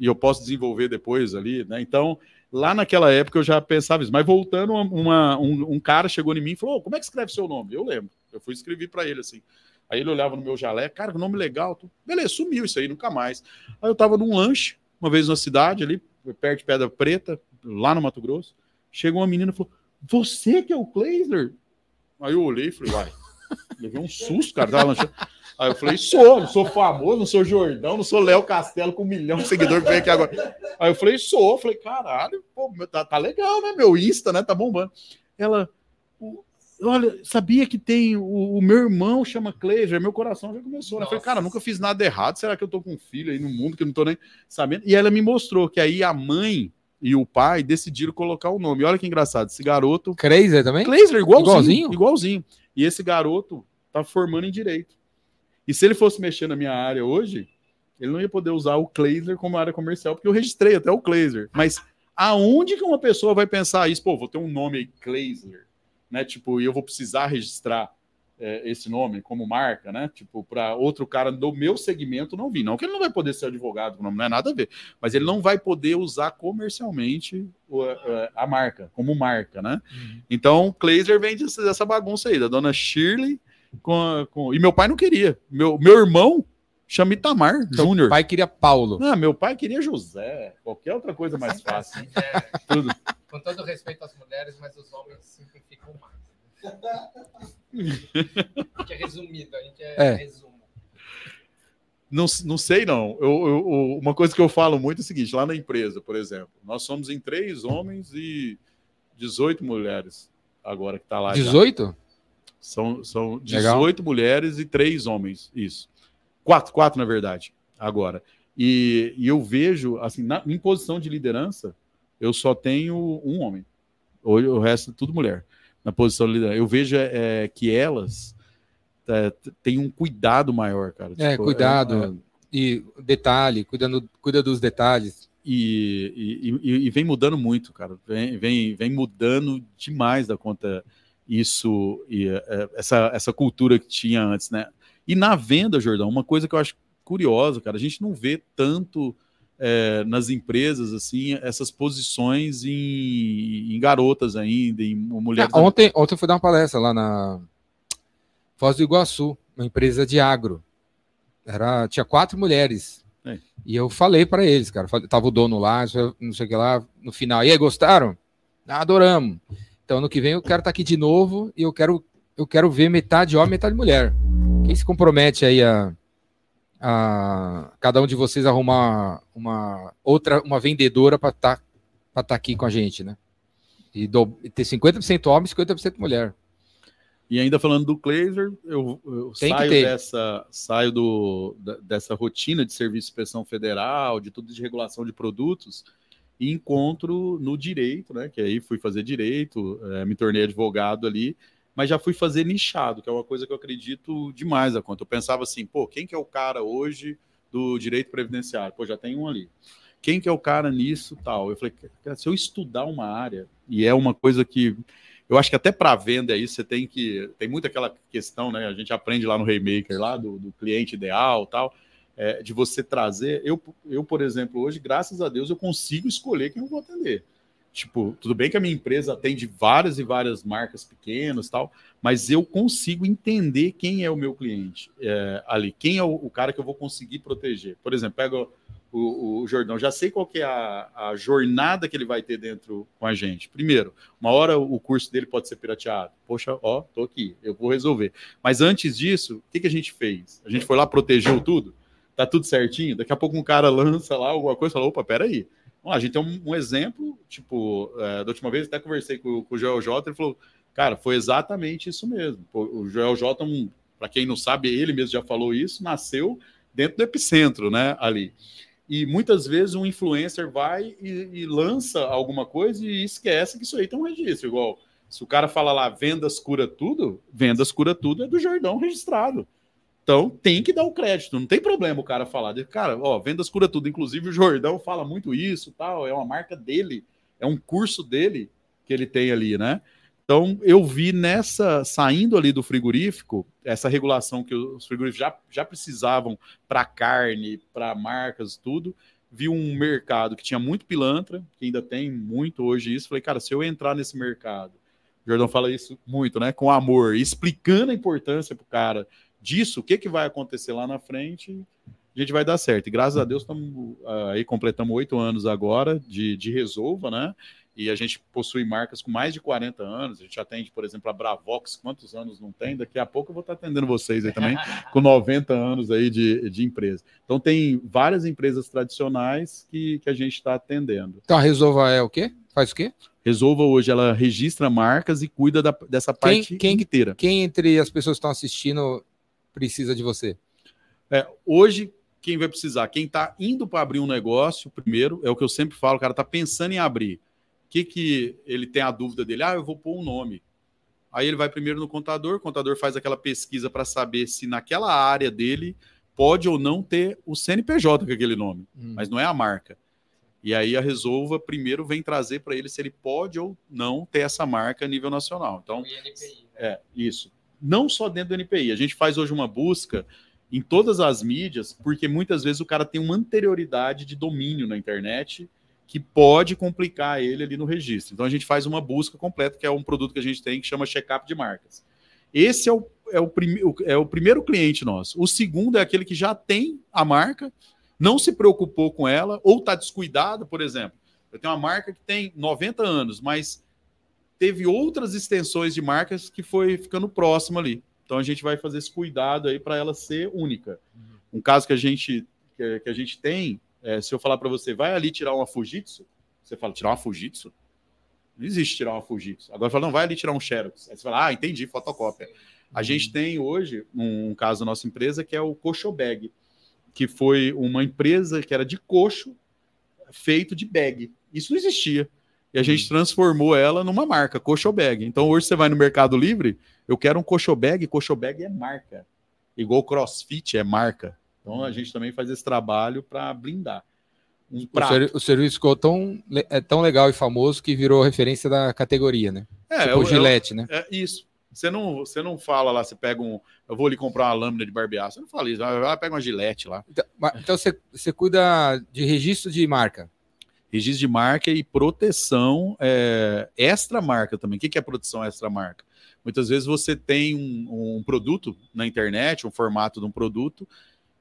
E eu posso desenvolver depois ali, né? Então, lá naquela época eu já pensava isso. Mas voltando, uma, um, um, cara chegou em mim e falou: oh, Como é que escreve seu nome? Eu lembro. Eu fui escrever para ele assim. Aí ele olhava no meu jalé, cara, que nome legal. Beleza, sumiu isso aí, nunca mais. Aí eu tava num lanche, uma vez na cidade, ali, perto de Pedra Preta, lá no Mato Grosso. Chegou uma menina e falou: Você que é o Kleisler? Aí eu olhei e falei: Vai. Levei um susto, cara. Tava lanchando. Aí eu falei, sou, não sou famoso, não sou Jordão, não sou Léo Castelo com um milhão de seguidores que vem aqui agora. Aí eu falei, sou, eu falei, caralho, pô, tá, tá legal, né? Meu Insta, né? Tá bombando. Ela, olha, sabia que tem o, o meu irmão chama Cleiser, meu coração já começou, né? Eu falei, cara, nunca fiz nada errado, será que eu tô com um filho aí no mundo que eu não tô nem sabendo? E ela me mostrou que aí a mãe e o pai decidiram colocar o nome. Olha que engraçado, esse garoto.
Cleiser também?
Cleiser, igualzinho, igualzinho. Igualzinho. E esse garoto tá formando em direito. E se ele fosse mexer na minha área hoje, ele não ia poder usar o Clayser como área comercial, porque eu registrei até o Clayser. Mas aonde que uma pessoa vai pensar isso? Pô, vou ter um nome aí, né? Tipo, e eu vou precisar registrar é, esse nome como marca, né? Tipo, para outro cara do meu segmento não vir. Não que ele não vai poder ser advogado, não é nada a ver. Mas ele não vai poder usar comercialmente a, a marca, como marca, né? Uhum. Então, Clayser vem dessa bagunça aí, da dona Shirley com, com... E meu pai não queria. Meu, meu irmão chama Itamar
então, Júnior. Meu pai queria Paulo.
Não, meu pai queria José. Qualquer outra coisa mais fácil.
É, Tudo. Com todo respeito às mulheres, mas os homens simplificam mais. a gente é resumido, a gente é, é. resumo.
Não, não sei, não. Eu, eu, uma coisa que eu falo muito é o seguinte: lá na empresa, por exemplo, nós somos em três homens e 18 mulheres agora que está lá.
18? Já.
São, são 18 Legal. mulheres e três homens, isso. Quatro, quatro, na verdade, agora. E, e eu vejo, assim, na, em posição de liderança, eu só tenho um homem. O, o resto é tudo mulher. Na posição de liderança. Eu vejo é, que elas é, têm um cuidado maior, cara.
É, tipo, cuidado. É, é. e detalhe, cuidando, cuida dos detalhes.
E, e, e, e, vem mudando muito, cara. Vem, vem, vem mudando demais da conta isso e é, essa, essa cultura que tinha antes, né? E na venda, Jordão, uma coisa que eu acho curiosa, cara, a gente não vê tanto é, nas empresas assim essas posições em, em garotas ainda, em mulheres.
É, ontem, ontem eu fui dar uma palestra lá na Foz do Iguaçu, uma empresa de agro. Era, tinha quatro mulheres. É. E eu falei para eles, cara, tava o dono lá, não sei o que lá, no final, e aí, gostaram? Ah, adoramos. Então, ano que vem eu quero estar tá aqui de novo e eu quero, eu quero ver metade homem, metade mulher. Quem se compromete aí a, a cada um de vocês arrumar uma outra, uma vendedora para estar tá, tá aqui com a gente, né? E, do, e ter 50% homem e 50% mulher.
E ainda falando do Glazer, eu, eu saio dessa saio do, dessa rotina de serviço de inspeção federal, de tudo de regulação de produtos, e encontro no direito, né? Que aí fui fazer direito, é, me tornei advogado ali, mas já fui fazer nichado, que é uma coisa que eu acredito demais a conta. Eu pensava assim, pô, quem que é o cara hoje do direito previdenciário? Pô, já tem um ali. Quem que é o cara nisso tal? Eu falei, se eu estudar uma área, e é uma coisa que eu acho que até para venda é isso, você tem que. Tem muito aquela questão, né? A gente aprende lá no Raymaker, lá do, do cliente ideal tal é, de você trazer. Eu, eu, por exemplo, hoje, graças a Deus, eu consigo escolher quem eu vou atender. Tipo, tudo bem que a minha empresa atende várias e várias marcas pequenas tal, mas eu consigo entender quem é o meu cliente é, ali, quem é o, o, cara que eu vou conseguir proteger. Por exemplo, pega o, o, Jordão, já sei qual que é a, a, jornada que ele vai ter dentro com a gente. Primeiro, uma hora o curso dele pode ser pirateado. Poxa, ó, tô aqui, eu vou resolver. Mas antes disso, o que, que a gente fez? A gente foi lá, protegeu tudo? Tá tudo certinho. Daqui a pouco um cara lança lá alguma coisa e fala: opa, peraí. Vamos a gente tem um, um exemplo, tipo, é, da última vez até conversei com, com o Joel J, ele falou, cara, foi exatamente isso mesmo. O Joel J, um, para quem não sabe, ele mesmo já falou isso, nasceu dentro do epicentro, né, ali. E muitas vezes um influencer vai e, e lança alguma coisa e esquece que isso aí tem um registro, igual Se o cara fala lá, vendas cura tudo, vendas cura tudo é do Jordão registrado. Então tem que dar o crédito, não tem problema o cara falar. Cara, ó, vendas cura tudo. Inclusive o Jordão fala muito isso, tal, é uma marca dele, é um curso dele que ele tem ali, né? Então eu vi nessa saindo ali do frigorífico, essa regulação que os frigoríficos já, já precisavam para carne, para marcas, tudo. Vi um mercado que tinha muito pilantra, que ainda tem muito hoje isso. Falei, cara, se eu entrar nesse mercado, o Jordão fala isso muito, né? Com amor, explicando a importância para o cara disso, o que, que vai acontecer lá na frente, a gente vai dar certo. E graças a Deus, estamos ah, aí completamos oito anos agora de, de Resolva, né? E a gente possui marcas com mais de 40 anos. A gente atende, por exemplo, a Bravox, quantos anos não tem? Daqui a pouco eu vou estar atendendo vocês aí também, com 90 anos aí de, de empresa. Então, tem várias empresas tradicionais que, que a gente está atendendo.
Então, a Resolva é o quê? Faz o quê?
Resolva hoje, ela registra marcas e cuida da, dessa parte
quem, quem,
inteira.
Quem entre as pessoas que estão assistindo precisa de você?
É, hoje, quem vai precisar? Quem está indo para abrir um negócio, primeiro, é o que eu sempre falo, o cara está pensando em abrir. O que, que ele tem a dúvida dele? Ah, eu vou pôr um nome. Aí ele vai primeiro no contador, o contador faz aquela pesquisa para saber se naquela área dele pode ou não ter o CNPJ com aquele nome, hum. mas não é a marca. E aí a Resolva primeiro vem trazer para ele se ele pode ou não ter essa marca a nível nacional. Então, INPI, né? é isso não só dentro do NPI. A gente faz hoje uma busca em todas as mídias, porque muitas vezes o cara tem uma anterioridade de domínio na internet que pode complicar ele ali no registro. Então a gente faz uma busca completa, que é um produto que a gente tem que chama check-up de marcas. Esse é o, é, o é o primeiro cliente nosso. O segundo é aquele que já tem a marca, não se preocupou com ela, ou está descuidado, por exemplo. Eu tenho uma marca que tem 90 anos, mas teve outras extensões de marcas que foi ficando próximo ali. Então a gente vai fazer esse cuidado aí para ela ser única. Um caso que a gente que, que a gente tem, é, se eu falar para você, vai ali tirar uma Fujitsu, você fala tirar uma Fujitsu? Não existe tirar uma Fujitsu. Agora fala, não, vai ali tirar um Xerox. Aí você fala, ah, entendi, fotocópia. A gente tem hoje um, um caso da nossa empresa que é o Coxo Bag, que foi uma empresa que era de coxo feito de bag. Isso não existia. E a gente hum. transformou ela numa marca, Cochobag. Então hoje você vai no Mercado Livre, eu quero um Cochobag, Cochobag é marca. Igual CrossFit é marca. Então a gente também faz esse trabalho para blindar.
Um o, ser, o, serviço ficou tão, é tão legal e famoso que virou referência da categoria, né?
É, tipo o Gillette, né? É isso. Você não, você não fala lá, você pega um. Eu vou ali comprar uma lâmina de barbear. Você não fala isso. Vai lá, pega uma gilete lá.
Então, então você, você cuida de registro de marca
registro de marca e proteção é, extra marca também. O que é proteção extra marca? Muitas vezes você tem um, um, produto na internet, um formato de um produto,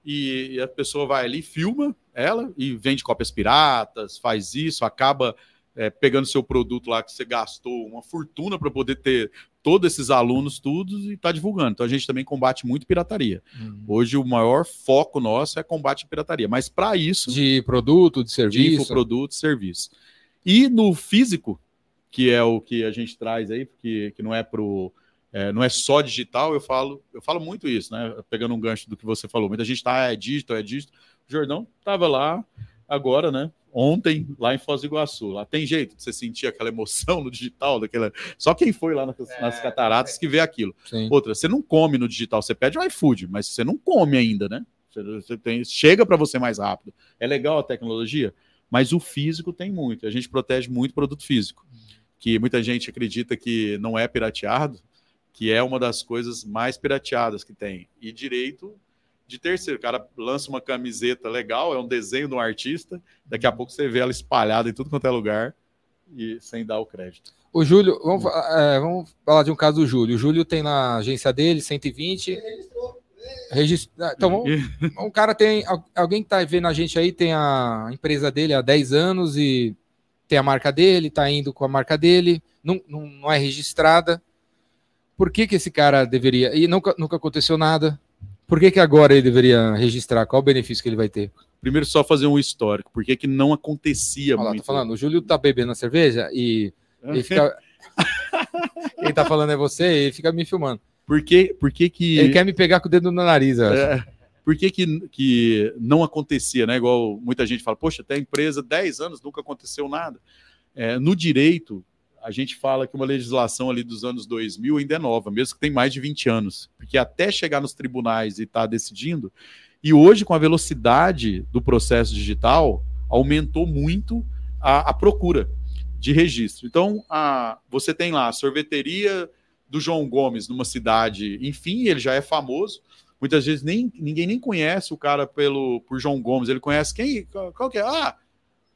e, a pessoa vai ali, filma ela e vende cópias piratas, faz isso, acaba é, pegando seu produto lá que você gastou uma fortuna para poder ter todos esses alunos, tudo, e está divulgando. Então a gente também combate muito pirataria. Uhum. Hoje o maior foco nosso é combate à pirataria. Mas para isso.
De produto, de serviço.
De produto, serviço. E no físico, que é o que a gente traz aí, porque que não é pro. É, não é só digital, eu falo, eu falo muito isso, né? Pegando um gancho do que você falou. Muita gente tá, é digital, é digital. O Jordão estava lá agora, né? Ontem lá em Foz do Iguaçu. Lá tem jeito de você sentir aquela emoção no digital, daquela. Só quem foi lá nas, é, nas cataratas é. que vê aquilo. Sim. Outra, você não come no digital, você pede o iFood, mas você não come ainda, né? Você tem, chega para você mais rápido. É legal a tecnologia, mas o físico tem muito. A gente protege muito produto físico, que muita gente acredita que não é pirateado, que é uma das coisas mais pirateadas que tem. E direito de terceiro. O cara lança uma camiseta legal, é um desenho de um artista, daqui a pouco você vê ela espalhada em tudo quanto é lugar e sem dar o crédito.
O Júlio, vamos, é, vamos falar de um caso do Júlio. O Júlio tem na agência dele 120. Registrou. Então, vamos, um cara tem. Alguém que está vendo a gente aí tem a empresa dele há 10 anos e tem a marca dele, está indo com a marca dele, não, não, não é registrada. Por que, que esse cara deveria. E nunca, nunca aconteceu nada. Por que, que agora ele deveria registrar? Qual o benefício que ele vai ter?
Primeiro, só fazer um histórico. Por que, que não acontecia
Olha muito? Lá, tô falando, o Júlio tá bebendo a cerveja e ele fica. Quem tá falando é você e ele fica me filmando.
Por que, por que, que...
Ele quer me pegar com o dedo no nariz, eu acho. É,
por que, que, que não acontecia, né? Igual muita gente fala, poxa, até a empresa 10 anos nunca aconteceu nada. É, no direito, a gente fala que uma legislação ali dos anos 2000 ainda é nova, mesmo que tem mais de 20 anos, porque até chegar nos tribunais e estar tá decidindo, e hoje com a velocidade do processo digital, aumentou muito a, a procura de registro. Então, a, você tem lá a sorveteria do João Gomes numa cidade, enfim, ele já é famoso. Muitas vezes nem, ninguém nem conhece o cara pelo por João Gomes, ele conhece quem? Qual que é? Ah,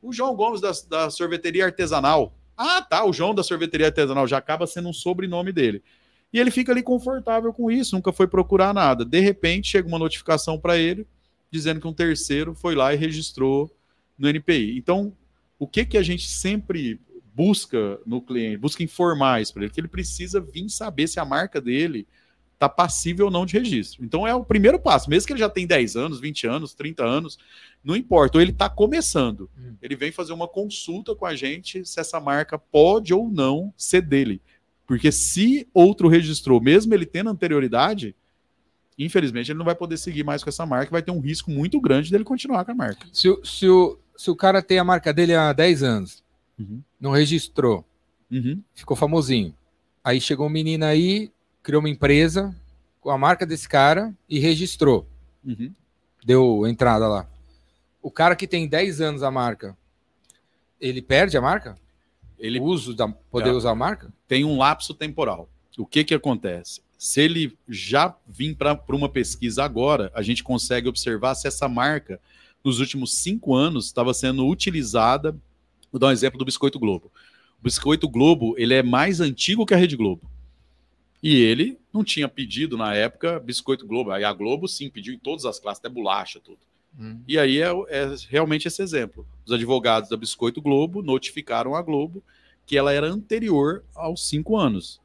o João Gomes da, da sorveteria artesanal. Ah, tá, o João da sorveteria artesanal já acaba sendo um sobrenome dele. E ele fica ali confortável com isso, nunca foi procurar nada. De repente, chega uma notificação para ele dizendo que um terceiro foi lá e registrou no NPI. Então, o que que a gente sempre busca no cliente, busca informar isso para ele, que ele precisa vir saber se a marca dele está passível ou não de registro. Então é o primeiro passo, mesmo que ele já tenha 10 anos, 20 anos, 30 anos, não importa, ou ele está começando. Hum. Ele vem fazer uma consulta com a gente se essa marca pode ou não ser dele. Porque se outro registrou, mesmo ele tendo anterioridade, infelizmente ele não vai poder seguir mais com essa marca, vai ter um risco muito grande dele continuar com a marca.
Se, se, o, se o cara tem a marca dele há 10 anos, uhum. não registrou, uhum. ficou famosinho. Aí chegou um menino aí, criou uma empresa com a marca desse cara e registrou. Uhum. Deu entrada lá. O cara que tem 10 anos a marca, ele perde a marca?
Ele
uso da poder é, usar a marca?
Tem um lapso temporal. O que que acontece? Se ele já vir para uma pesquisa agora, a gente consegue observar se essa marca nos últimos cinco anos estava sendo utilizada. Vou dar um exemplo do Biscoito Globo. O Biscoito Globo ele é mais antigo que a Rede Globo. E ele não tinha pedido na época Biscoito Globo. Aí a Globo sim pediu em todas as classes, até bolacha, tudo. Hum. E aí é, é, realmente esse exemplo. Os advogados da Biscoito Globo notificaram a Globo que ela era anterior aos cinco anos.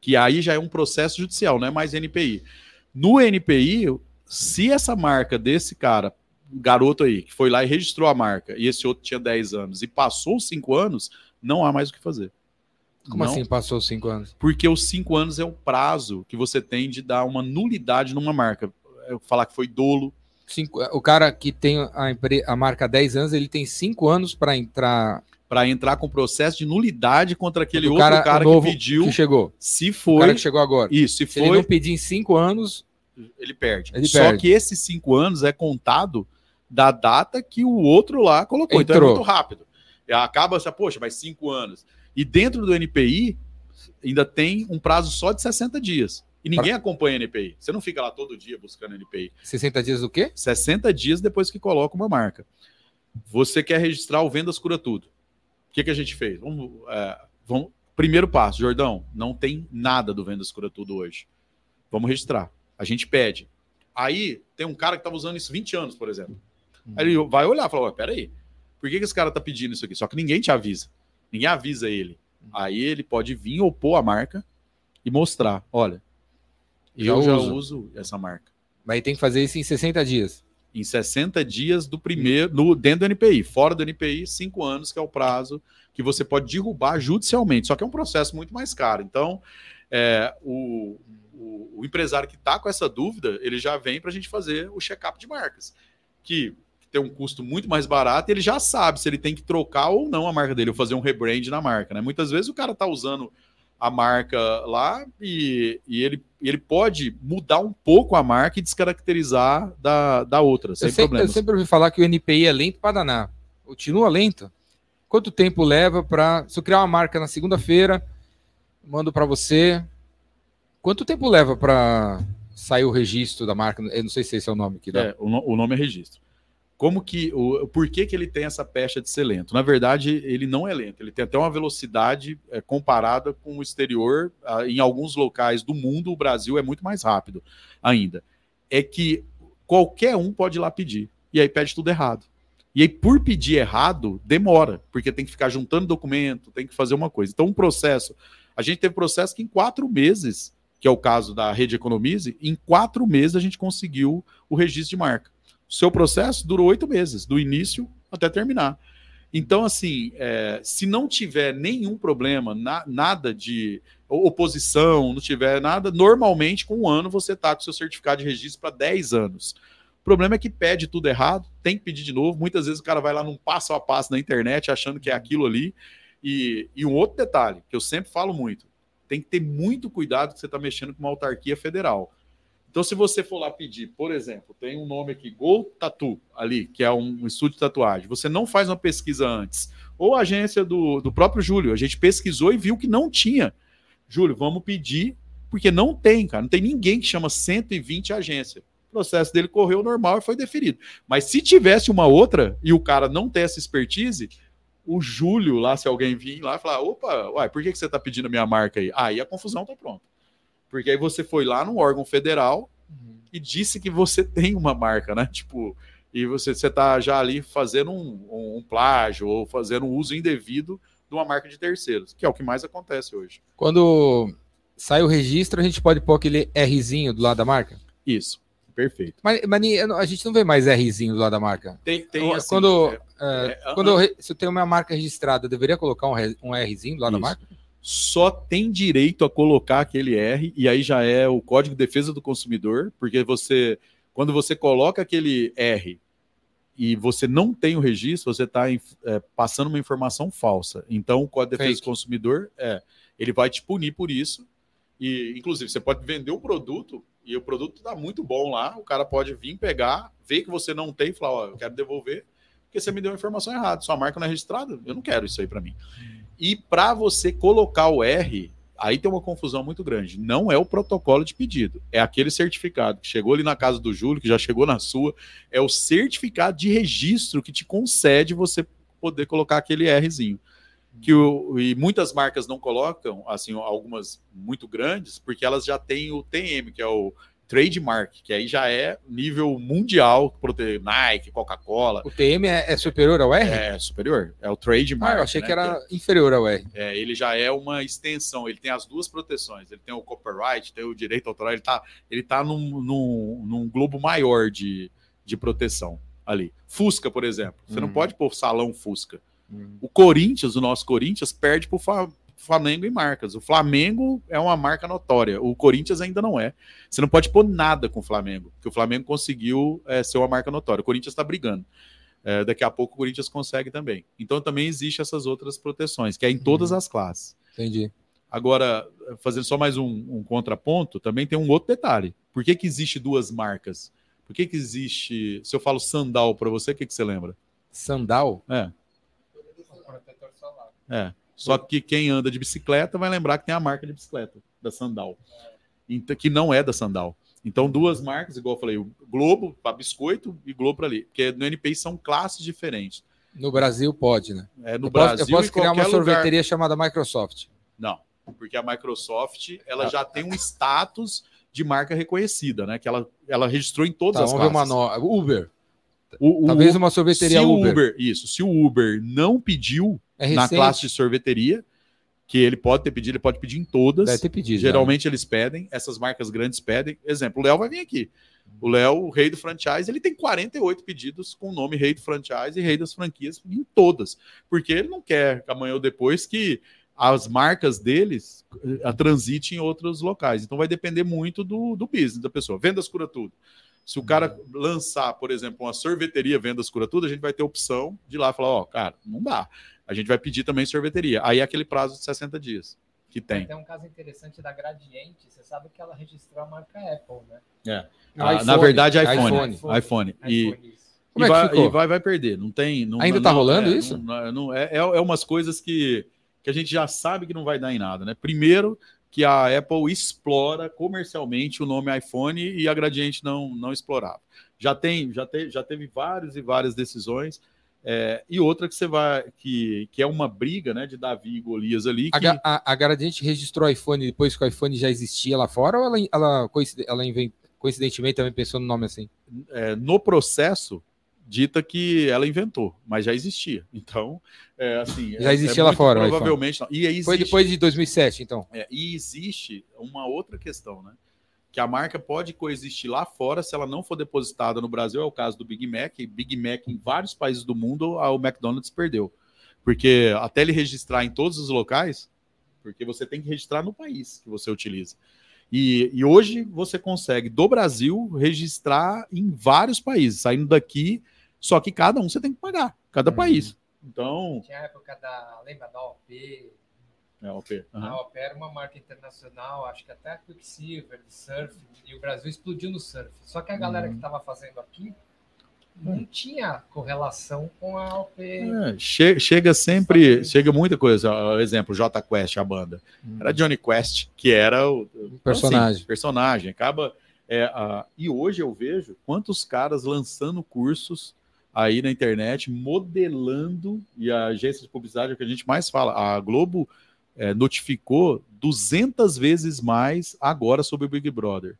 Que aí já é um processo judicial, não é mais NPI. No NPI, se essa marca desse cara garoto aí, que foi lá e registrou a marca, e esse outro tinha 10 anos, e passou os 5 anos, não há mais o que fazer.
Como não, assim passou os 5 anos?
Porque os 5 anos é o prazo que você tem de dar uma nulidade numa marca. Eu falar que foi dolo.
Cinco, o cara que tem a, a marca há 10 anos, ele tem 5 anos para entrar.
Para entrar com processo de nulidade contra aquele outro cara, cara que pediu.
Que chegou.
Se foi. O
cara que chegou agora.
Isso, se,
se
foi.
ele não pedir em 5 anos.
Ele perde. Ele Só perde. que esses 5 anos é contado da data que o outro lá colocou. Entrou. Então é muito rápido. Acaba essa, poxa, mais cinco anos. E dentro do NPI, ainda tem um prazo só de 60 dias. E ninguém acompanha NPI. Você não fica lá todo dia buscando NPI.
60 dias do quê?
60 dias depois que coloca uma marca. Você quer registrar o Vendas Cura Tudo. O que, que a gente fez? Vamos, é, vamos, primeiro passo, Jordão, não tem nada do Vendas Cura Tudo hoje. Vamos registrar. A gente pede. Aí tem um cara que estava usando isso 20 anos, por exemplo. Aí ele vai olhar e fala: peraí, por que, que esse cara tá pedindo isso aqui? Só que ninguém te avisa. Ninguém avisa ele. Aí ele pode vir opor a marca e mostrar: olha, eu, eu já uso. uso essa marca.
Mas tem que fazer isso em 60 dias.
Em 60 dias do primeiro, no, dentro do NPI. Fora do NPI, 5 anos, que é o prazo que você pode derrubar judicialmente. Só que é um processo muito mais caro. Então, é, o, o, o empresário que está com essa dúvida, ele já vem para a gente fazer o check-up de marcas. Que tem um custo muito mais barato e ele já sabe se ele tem que trocar ou não a marca dele, ou fazer um rebrand na marca, né? Muitas vezes o cara tá usando a marca lá e, e ele, ele pode mudar um pouco a marca e descaracterizar da, da outra, sem
eu sempre,
problemas.
Eu sempre ouvi falar que o NPI é lento para danar. Continua lento? Quanto tempo leva para... Se eu criar uma marca na segunda-feira, mando para você... Quanto tempo leva para sair o registro da marca? Eu não sei se esse é o nome que dá.
É, o, o nome é registro como que o por que, que ele tem essa pecha de ser lento? Na verdade, ele não é lento, ele tem até uma velocidade é, comparada com o exterior. Em alguns locais do mundo, o Brasil é muito mais rápido ainda. É que qualquer um pode ir lá pedir, e aí pede tudo errado. E aí, por pedir errado, demora, porque tem que ficar juntando documento, tem que fazer uma coisa. Então, um processo. A gente teve processo que em quatro meses, que é o caso da Rede Economize, em quatro meses a gente conseguiu o registro de marca seu processo durou oito meses, do início até terminar. Então, assim, é, se não tiver nenhum problema, na, nada de oposição, não tiver nada, normalmente com um ano você está com seu certificado de registro para 10 anos. O problema é que pede tudo errado, tem que pedir de novo. Muitas vezes o cara vai lá num passo a passo na internet achando que é aquilo ali. E, e um outro detalhe, que eu sempre falo muito, tem que ter muito cuidado que você está mexendo com uma autarquia federal. Então, se você for lá pedir, por exemplo, tem um nome aqui, Go Tatu, ali, que é um estúdio de tatuagem, você não faz uma pesquisa antes. Ou a agência do, do próprio Júlio, a gente pesquisou e viu que não tinha. Júlio, vamos pedir, porque não tem, cara, não tem ninguém que chama 120 agência. O processo dele correu normal e foi deferido. Mas se tivesse uma outra e o cara não tem essa expertise, o Júlio lá, se alguém vir lá e falar, opa, uai, por que, que você está pedindo a minha marca aí? Aí a confusão tá pronta. Porque aí você foi lá no órgão federal uhum. e disse que você tem uma marca, né? Tipo, e você está já ali fazendo um, um, um, plágio ou fazendo um uso indevido de uma marca de terceiros, que é o que mais acontece hoje.
Quando sai o registro, a gente pode pôr aquele Rzinho do lado da marca?
Isso, perfeito.
Mas, mas a gente não vê mais Rzinho do lado da marca.
Tem, tem
assim, quando, é, é, quando eu, se eu tenho uma marca registrada, eu deveria colocar um, um Rzinho do lado Isso. da marca?
Só tem direito a colocar aquele R, e aí já é o Código de Defesa do Consumidor, porque você, quando você coloca aquele R e você não tem o registro, você está é, passando uma informação falsa. Então, o Código de Defesa Fake. do Consumidor, é, ele vai te punir por isso. E, inclusive, você pode vender o produto e o produto está muito bom lá, o cara pode vir pegar, ver que você não tem e falar, ó, eu quero devolver, porque você me deu a informação errada, sua marca não é registrada, eu não quero isso aí para mim. E para você colocar o R, aí tem uma confusão muito grande. Não é o protocolo de pedido, é aquele certificado que chegou ali na casa do Júlio, que já chegou na sua, é o certificado de registro que te concede você poder colocar aquele Rzinho. Que o, e muitas marcas não colocam, assim, algumas muito grandes, porque elas já têm o TM, que é o trademark, que aí já é nível mundial, Nike, Coca-Cola.
O TM é, é, superior ao R?
É superior, é o trademark.
Ah, eu achei né? que era inferior ao R.
É, ele já é uma extensão, ele tem as duas proteções, ele tem o copyright, tem o direito autoral, ele está ele tá num, num, num globo maior de, de proteção ali. Fusca, por exemplo, você hum. não pode pôr salão Fusca. Hum. O Corinthians, o nosso Corinthians, perde por, Flamengo em marcas. O Flamengo é uma marca notória, o Corinthians ainda não é. Você não pode pôr nada com o Flamengo, porque o Flamengo conseguiu é, ser uma marca notória. O Corinthians está brigando. É, daqui a pouco o Corinthians consegue também. Então também existe essas outras proteções, que é em uhum. todas as classes.
Entendi.
Agora, fazendo só mais um, um, contraponto, também tem um outro detalhe. Por que, que existe duas marcas? Por que, que existe. Se eu falo sandal para você, o que, que você lembra?
Sandal?
É. É. Só que quem anda de bicicleta vai lembrar que tem a marca de bicicleta, da Sandal, então, que não é da Sandal. Então, duas marcas, igual eu falei, o Globo para biscoito e Globo para ali. Porque no NPI são classes diferentes.
No Brasil pode, né?
É, no
eu
Brasil.
Posso, eu posso criar uma sorveteria lugar... chamada Microsoft.
Não, porque a Microsoft ela já tem um status de marca reconhecida, né? Que ela, ela registrou em todas tá, as
vamos classes. Ver uma no... Uber. O, o, Talvez uma sorveteria
Uber. Uber. Isso. Se o Uber não pediu é na classe de sorveteria, que ele pode ter pedido, ele pode pedir em todas.
Deve ter pedido.
Geralmente eles pedem, essas marcas grandes pedem. Exemplo, o Léo vai vir aqui. O Léo, o rei do franchise, ele tem 48 pedidos com o nome rei do franchise e rei das franquias em todas. Porque ele não quer amanhã ou depois que as marcas deles eh, a transite em outros locais. Então vai depender muito do, do business da pessoa. Vendas cura tudo. Se o cara lançar, por exemplo, uma sorveteria Vendas cura tudo, a gente vai ter opção de ir lá falar, ó, oh, cara, não dá a gente vai pedir também sorveteria. Aí é aquele prazo de 60 dias que tem.
Tem um caso interessante da Gradiente, você sabe que ela registrou a marca Apple, né?
É. Ah, iPhone, na verdade, iPhone. iPhone. iPhone. E, iPhone, e, é vai, e, vai, vai, perder. Não tem. Não,
Ainda está rolando é, isso?
Não, não, é, é, é umas coisas que, que a gente já sabe que não vai dar em nada, né? Primeiro, que a Apple explora comercialmente o nome iPhone e a Gradiente não, não explorava. Já tem, já, te, já teve várias e várias decisões é, e outra que você vai, que, que é uma briga né, de Davi e Golias ali.
Que... A, a, a Gradiente registrou o iPhone depois que o iPhone já existia lá fora, ou ela, ela, ela invent, coincidentemente também pensou no nome assim?
É, no processo, dita que ela inventou, mas já existia. Então, é, assim.
Já existia é, lá fora.
Provavelmente. Não. E existe,
Foi depois de 2007, então.
É, e existe uma outra questão, né? que a marca pode coexistir lá fora se ela não for depositada no Brasil, é o caso do Big Mac. Big Mac em vários países do mundo, o McDonald's perdeu. Porque até ele registrar em todos os locais, porque você tem que registrar no país que você utiliza. E, e hoje você consegue, do Brasil, registrar em vários países, saindo daqui, só que cada um você tem que pagar, cada uhum. país. Então,
Tinha a época da. Lembra da OP?
é OP. aham.
A OP era uma marca internacional, acho que até a Quicksilver, de surf, e o Brasil explodiu no surf. Só que a galera
Uhum.
que estava fazendo aqui não tinha correlação com a OP.
É, che- chega sempre, chega muita coisa. Ó, Exemplo, J Quest, a banda. Era Johnny Quest, que era o então,
personagem.
assim, personagem. Acaba. é, a- e hoje eu vejo quantos caras lançando cursos aí na internet, modelando, e a agência de publicidade é o que a gente mais fala. A Globo é, notificou 200 vezes mais agora sobre o Big Brother.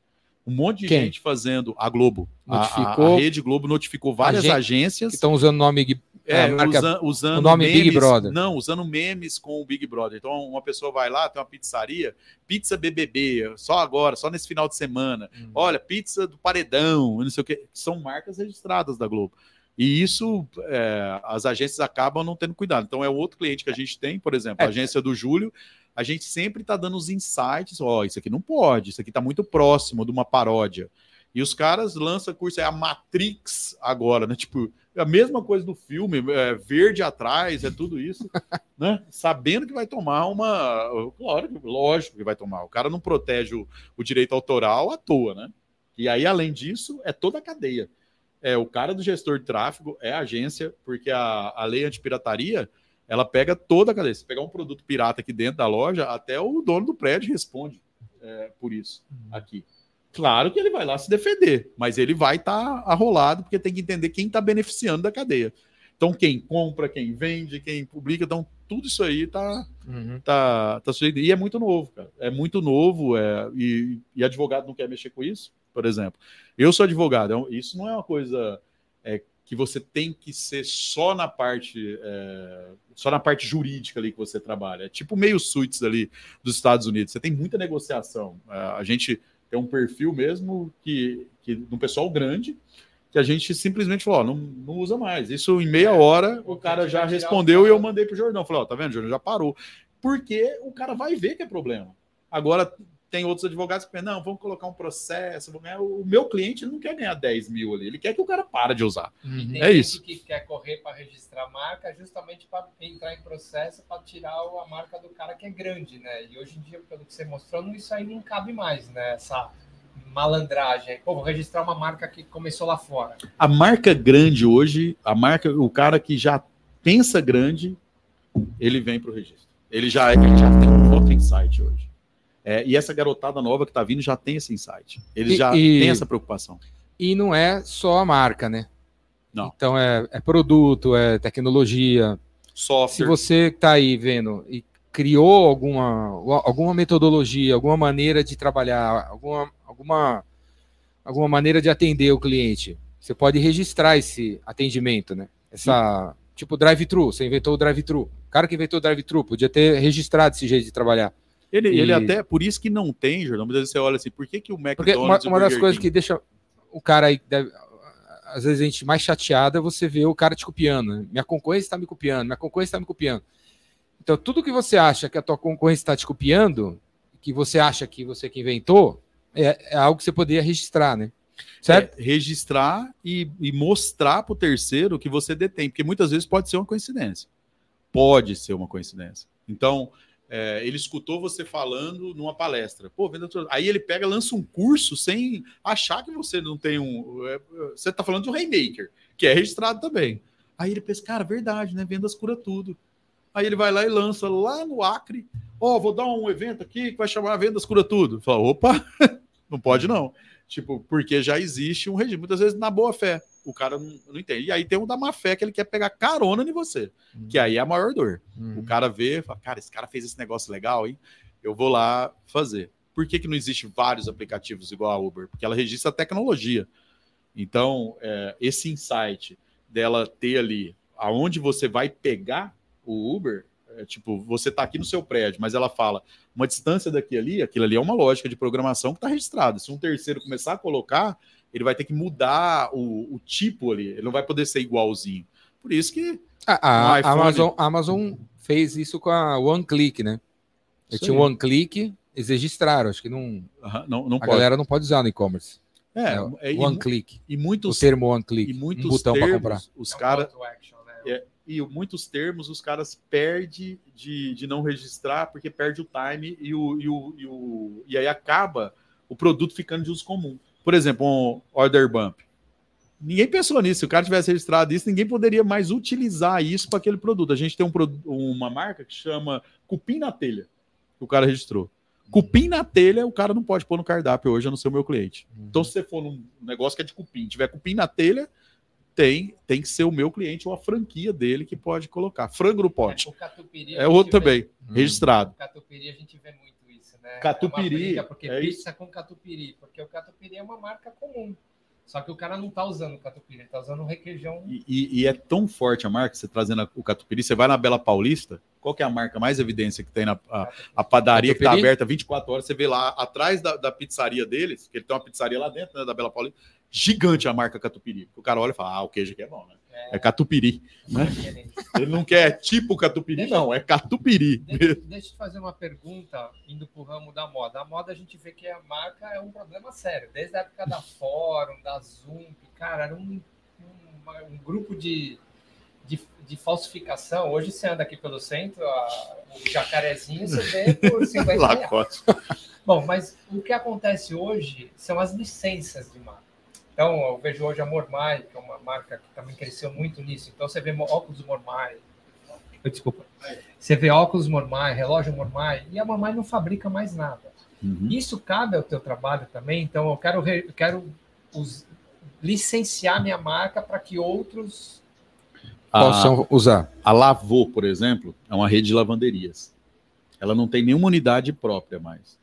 Um monte de
Quem?
gente fazendo. A Globo. A- A,
Notificou-
a Rede Globo notificou várias
Agen-
agências.
Que estão usando o nome.
É,
marca-
usa- usando
o nome
memes,
Big Brother.
Não, usando memes com o Big Brother. Então, uma pessoa vai lá, tem uma pizzaria, pizza BBB, só agora, só nesse final de semana.
Hum.
Olha, pizza do Paredão, não sei o que. São marcas registradas da Globo. E isso, é, as agências acabam não tendo cuidado. Então, é outro cliente que a gente tem, por exemplo, a
É.
agência do Júlio. A gente sempre está dando os insights. Ó, isso aqui não pode, isso aqui está muito próximo de uma paródia. E os caras lançam curso, é a Matrix agora, né? Tipo, a mesma coisa do filme, é, verde atrás, é tudo isso, né? Sabendo que vai tomar uma. Claro, lógico que vai tomar. O cara não protege o, o direito autoral à toa, né? E aí, além disso, é toda a cadeia. É o cara do gestor de tráfego, é a agência, porque a, a lei antipirataria ela pega toda a cadeia. Se pegar um produto pirata aqui dentro da loja, até o dono do prédio responde é, por isso aqui. Claro que ele vai lá se defender, mas ele vai estar arrolado, porque tem que entender quem está beneficiando da cadeia. Então, quem compra, quem vende, quem publica, então, tudo isso aí está
Uhum.
tá, tá sujeito. E é muito novo, cara. É muito novo, é, e, e advogado não quer mexer com isso, por exemplo. Eu sou advogado, é um- isso não é uma coisa é, que você tem que ser só na parte é, só na parte jurídica ali que você trabalha. É tipo meio suítes ali dos Estados Unidos. Você tem muita negociação. É, a gente tem um perfil mesmo que, que de um pessoal grande que a gente simplesmente falou, ó, não, não usa mais. Isso em meia hora o cara já respondeu e eu mandei pro Jordão. Falei, ó, tá vendo, Jordão, já parou. Porque o cara vai ver que é problema. Agora, tem outros advogados que pensam, não, vamos colocar um processo. vamos ganhar. O meu cliente não quer ganhar 10 mil ali, ele quer que o cara para de usar.
Uhum.
É isso.
que quer correr para registrar a marca justamente para entrar em processo para tirar a marca do cara que é grande, né? E hoje em dia, pelo que você mostrou, isso aí não cabe mais, né? Essa malandragem. Pô, vou registrar uma marca que começou lá fora.
A marca grande hoje, a marca, o cara que já pensa grande, ele vem para o registro. Ele já, ele já tem um outro insight hoje. É, e essa garotada nova que está vindo já tem esse insight. Ele
E-
já
e-
tem essa preocupação.
E não é só a marca, né?
Não.
Então é, é produto, é tecnologia. Se
Software.
você está aí vendo e criou alguma, alguma metodologia, alguma maneira de trabalhar, alguma, alguma, alguma maneira de atender o cliente, você pode registrar esse atendimento, né? Essa, tipo drive-thru, você inventou o drive-thru. O cara que inventou o drive-thru podia ter registrado esse jeito de trabalhar.
Ele,
E-
ele até, por isso que não tem, Jordão, muitas vezes você olha assim, por que, que o
Porque
McDonald's
uma,
e o
uma das coisas
King-
que deixa o cara aí, deve- às vezes a gente mais chateada é você ver o cara te copiando. né? Minha concorrência está me copiando, minha concorrência está me copiando. Então, tudo que você acha que a tua concorrência está te copiando, que você acha que você que inventou, é, é algo que você poderia registrar, né? Certo?
É, registrar e, e mostrar para o terceiro que você detém, porque muitas vezes pode ser uma coincidência. Pode ser uma coincidência. Então, é, ele escutou você falando numa palestra. Pô, venda tudo. Aí ele pega, lança um curso sem achar que você não tem um. é, você está falando de um Rainmaker, que é registrado também. Aí ele pensa, cara, verdade, né? Vendas cura tudo. Aí ele vai lá e lança lá no Acre. Ó, vou dar um evento aqui que vai chamar Vendas Cura Tudo. Fala, opa, não pode não. Tipo, porque já existe um regime. Muitas vezes na boa fé. O cara não, não entende. E aí tem um da má fé que ele quer pegar carona em você. Que aí é a maior dor.
Uhum.
O cara vê, fala, cara, esse cara fez esse negócio legal, hein? Eu vou lá fazer. Por que, que não existe vários aplicativos igual a Uber? Porque ela registra a tecnologia. Então, é, esse insight dela ter ali aonde você vai pegar o Uber, é, tipo, você está aqui no seu prédio, mas ela fala uma distância daqui ali, aquilo ali é uma lógica de programação que está registrada. Se um terceiro começar a colocar, ele vai ter que mudar o, o tipo ali, ele não vai poder ser igualzinho. Por isso que
A, a-
No
a
iPhone.
Amazon, a Amazon fez isso com a One Click, né? Eu tinha um One Click, eles registraram, acho que não,
não, não
a
pode.
galera não pode usar no e-commerce.
É,
É,
é, e,
One Click,
e
o
muitos
termo One Click,
e muitos
um botão para
termos,
comprar.
os
É um
caras
né?
É, e muitos termos os caras perdem de, de não registrar porque perde o time e, o, e, o, e, o, e aí acaba o produto ficando de uso comum. Por exemplo, um order bump. Ninguém pensou nisso. Se o cara tivesse registrado isso, ninguém poderia mais utilizar isso para aquele produto. A gente tem um, uma marca que chama Cupim na Telha, que o cara registrou. Cupim na telha, o cara não pode pôr no cardápio hoje, a não ser o meu cliente. Uhum. Então, se você for num negócio que é de cupim, tiver cupim na telha, tem, tem que ser o meu cliente ou a franquia dele que pode colocar. Frango no pote. É, é outro também, hum. registrado.
Catupiry a gente vê muito isso, né?
Catupiry.
É porque é pizza com catupiry, porque o catupiry é uma marca comum. Só que o cara não está usando o catupiry, ele tá usando o requeijão.
E, e, e, é tão forte a marca, você trazendo o catupiry, você vai na Bela Paulista, qual que é a marca mais evidência que tem na a, a padaria catupiry? que está aberta 24 horas, você vê lá atrás da, da pizzaria deles, que ele tem uma pizzaria lá dentro, né, da Bela Paulista, gigante a marca catupiry. O cara olha e fala, ah, o queijo aqui é bom, né? É, é catupiry, né? Ele não quer tipo catupiry, deixa, não, é catupiry.
Deixa, deixa eu te fazer uma pergunta, indo para o ramo da moda. A moda a gente vê que a marca é um problema sério. Desde a época da Fórum, da Zoom, cara, era um, um, um grupo de, de, de, falsificação. Hoje você anda aqui pelo centro, a, o jacarezinho você vê por 50 reais. Bom, mas o que acontece hoje são as licenças de marca. Então, eu vejo hoje a Mormai, que é uma marca que também cresceu muito nisso. Então, você vê óculos Mormai. Desculpa. Você vê óculos Mormai, relógio Mormai, e a Mormai não fabrica mais nada. Uhum. Isso cabe ao teu trabalho também. Então, eu quero, eu quero os, licenciar minha marca para que outros
possam usar. A Lavô, por exemplo, é uma rede de lavanderias. Ela não tem nenhuma unidade própria mais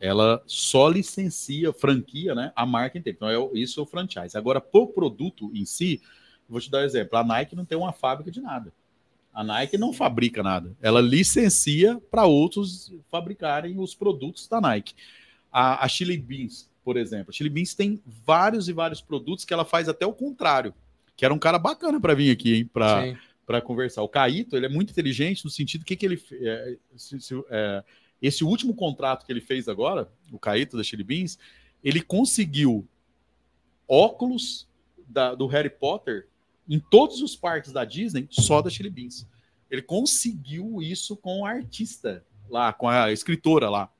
ela só licencia, franquia, né, a marca inteira. Então, é, isso é o franchise. Agora, por produto em si, vou te dar um exemplo. A Nike não tem uma fábrica de nada. A Nike não fabrica nada. Ela licencia para outros fabricarem os produtos da Nike. A, a Chili Beans, por exemplo. A Chili Beans tem vários e vários produtos que ela faz até o contrário. Que era um cara bacana para vir aqui, hein, para conversar. O Caíto, ele é muito inteligente no sentido que, que ele... É, se, se, é, esse último contrato que ele fez agora, o Caíto da Chili Beans, ele conseguiu óculos da, do Harry Potter em todos os parques da Disney só da Chili Beans. Ele conseguiu isso com a artista lá, com a escritora lá.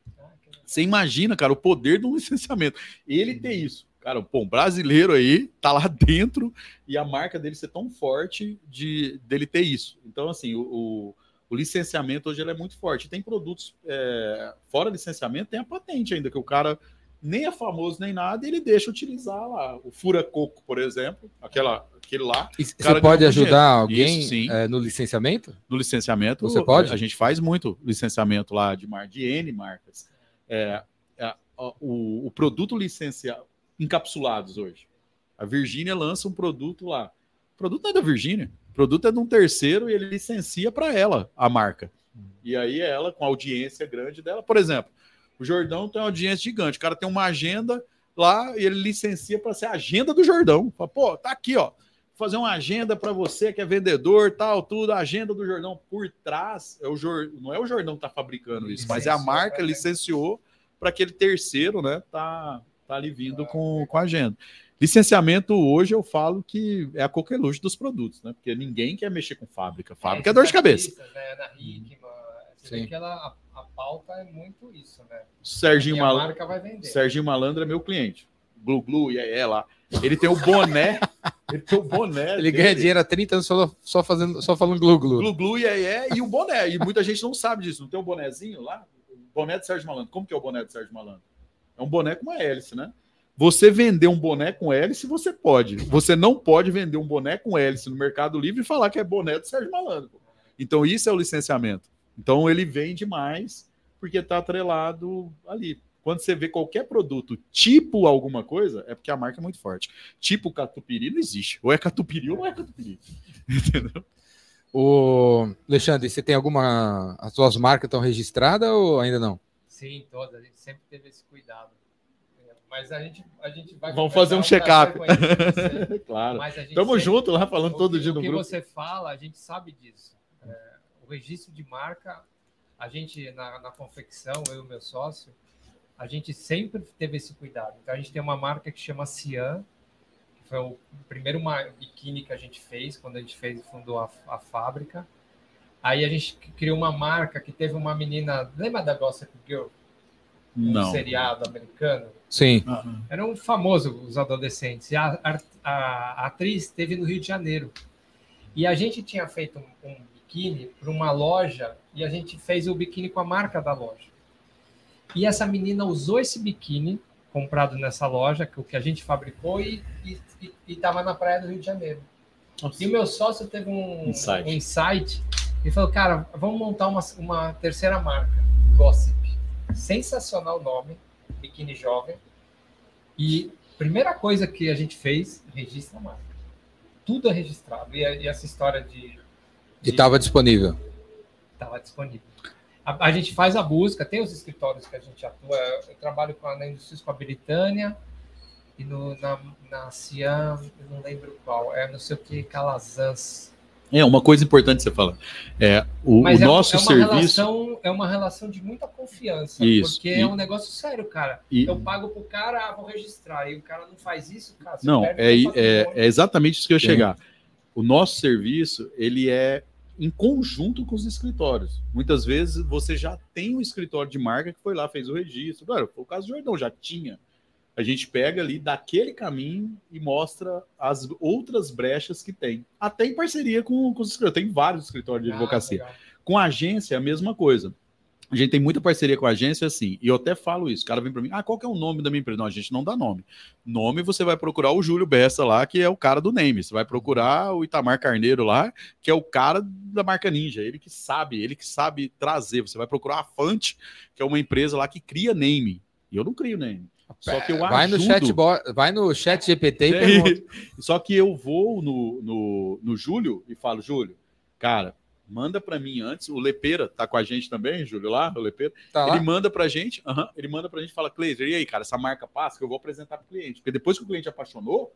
Você imagina, cara, o poder do licenciamento. Ele ter isso. Cara, pô, um brasileiro aí tá lá dentro e a marca dele ser tão forte de dele ter isso. Então, assim, o, o o licenciamento hoje ele é muito forte. Tem produtos é, fora licenciamento, tem a patente ainda, que o cara nem é famoso nem nada, e ele deixa utilizar lá. O fura-coco, por exemplo, aquela, aquele lá.
E você pode ajudar alguém Isso, é, no licenciamento?
No licenciamento,
você pode?
A gente faz muito licenciamento lá de, mar, de N marcas. É, é, o, o produto licenciado, encapsulados hoje. A Virgínia lança um produto lá. O produto não é da Virgínia. O produto é de um terceiro e ele licencia para ela a marca. E aí ela, com a audiência grande dela, por exemplo, o Jordão tem uma audiência gigante, o cara tem uma agenda lá e ele licencia para ser a agenda do Jordão. Fala, pô, tá aqui, ó. Vou fazer uma agenda para você que é vendedor, tal, tudo, a agenda do Jordão por trás, é o Jor... não é o Jordão que tá fabricando isso, mas é a marca licenciou para aquele terceiro, né, tá tá ali vindo com, com a agenda. Licenciamento hoje eu falo que é a coqueluche dos produtos, né? Porque ninguém quer mexer com fábrica. Fábrica é, é dor de cabeça.
Né? Hickman, ela, a, a, pauta é muito isso, né?
Serginho Malandro. Serginho Malandro é meu cliente. Glu Glu, e aí lá. Ele tem o boné. ele tem o boné.
Ele dele. ganha dinheiro há 30 anos só, só, fazendo, só falando Glu Glu.
Glu Glu, e aí é, e o boné. E muita gente não sabe disso. Não tem o um bonézinho lá? O boné do Sérgio Malandro. Como que é o boné do Sérgio Malandro? É um boné com uma hélice, né? Você vender um boné com hélice, você pode. Você não pode vender um boné com hélice no Mercado Livre e falar que é boné do Sérgio Malandro. Então, isso é o licenciamento. Então, ele vende mais porque está atrelado ali. Quando você vê qualquer produto tipo alguma coisa, é porque a marca é muito forte. Tipo catupiry não existe. Ou é catupiry ou não é catupiry. Entendeu?
O Alexandre, você tem alguma. As suas marcas estão registradas ou ainda não?
Sim, todas. A gente sempre teve esse cuidado. Mas a gente, a gente vai.
Vamos fazer um check-up. claro. Tamo sempre, junto lá falando todo dia no
grupo.
O
que você fala, a gente sabe disso. É, o registro de marca, a gente, na, na confecção, eu e o meu sócio, a gente sempre teve esse cuidado. Então a gente tem uma marca que chama Cian, que foi o primeiro biquíni que a gente fez, quando a gente fez, fundou a, a fábrica. Aí a gente criou uma marca que teve uma menina, lembra da Gossip Girl? Um
Não.
seriado americano?
Sim.
Ah,
Era um famoso, os adolescentes. E a, a- a atriz esteve no Rio de Janeiro. E a gente tinha feito um, um biquíni para uma loja e a gente fez o biquíni com a marca da loja. E essa menina usou esse biquíni comprado nessa loja, que o que a gente fabricou, e estava na praia do Rio de Janeiro.
nossa.
E o meu sócio teve um
Insight.
um insight e falou: Cara, vamos montar uma, uma terceira marca. Sensacional o nome, Biquíni Jovem. E primeira coisa que a gente fez, registra a marca. Tudo é registrado. E, e essa história de.
E
de-
estava disponível.
estava disponível. A, a gente faz a busca, tem os escritórios que a gente atua. Eu trabalho com a, na Indústrias com a Britânia e no, na, na Cian, eu não lembro qual, é não sei o que, Calazans.
É, uma coisa importante você falar. É, o, o
é,
nosso
é
serviço.
relação, é uma relação de muita confiança,
Isso,
porque
e-
é um negócio sério, cara.
e-
Eu pago pro cara, ah, vou registrar, e o cara não faz isso, cara. você
Não,
perde
é, é, é exatamente isso que eu ia chegar. O nosso serviço, ele é em conjunto com os escritórios. Muitas vezes você já tem um escritório de marca que foi lá, fez o registro. Claro, foi o caso do Jordão, já tinha. A gente pega ali daquele caminho e mostra as outras brechas que tem. Até em parceria com, com os escritórios. Tem vários escritórios de
Ah,
advocacia.
legal.
Com a agência é a mesma coisa. A gente tem muita parceria com a agência, assim, e eu até falo isso. O cara vem para mim, ah, qual que é o nome da minha empresa? Não, a gente não dá nome. Nome você vai procurar o Júlio Bessa lá, que é o cara do name. Você vai procurar o Itamar Carneiro lá, que é o cara da marca Ninja. Ele que sabe, ele que sabe trazer. Você vai procurar a Fante, que é uma empresa lá que cria name. E eu não crio name. Só que eu
vai no
ajudo-
chat, bo- vai no chat GPT e pergunta.
Só que eu vou no, no, no Júlio e falo, Júlio, cara, manda para mim antes. O Lepeira tá com a gente também, Júlio, lá, o Lepeira.
Tá lá?
Ele manda pra gente, aham, ele manda pra gente e fala, Cleiser, e aí, cara, essa marca passa que eu vou apresentar pro cliente. Porque depois que o cliente apaixonou,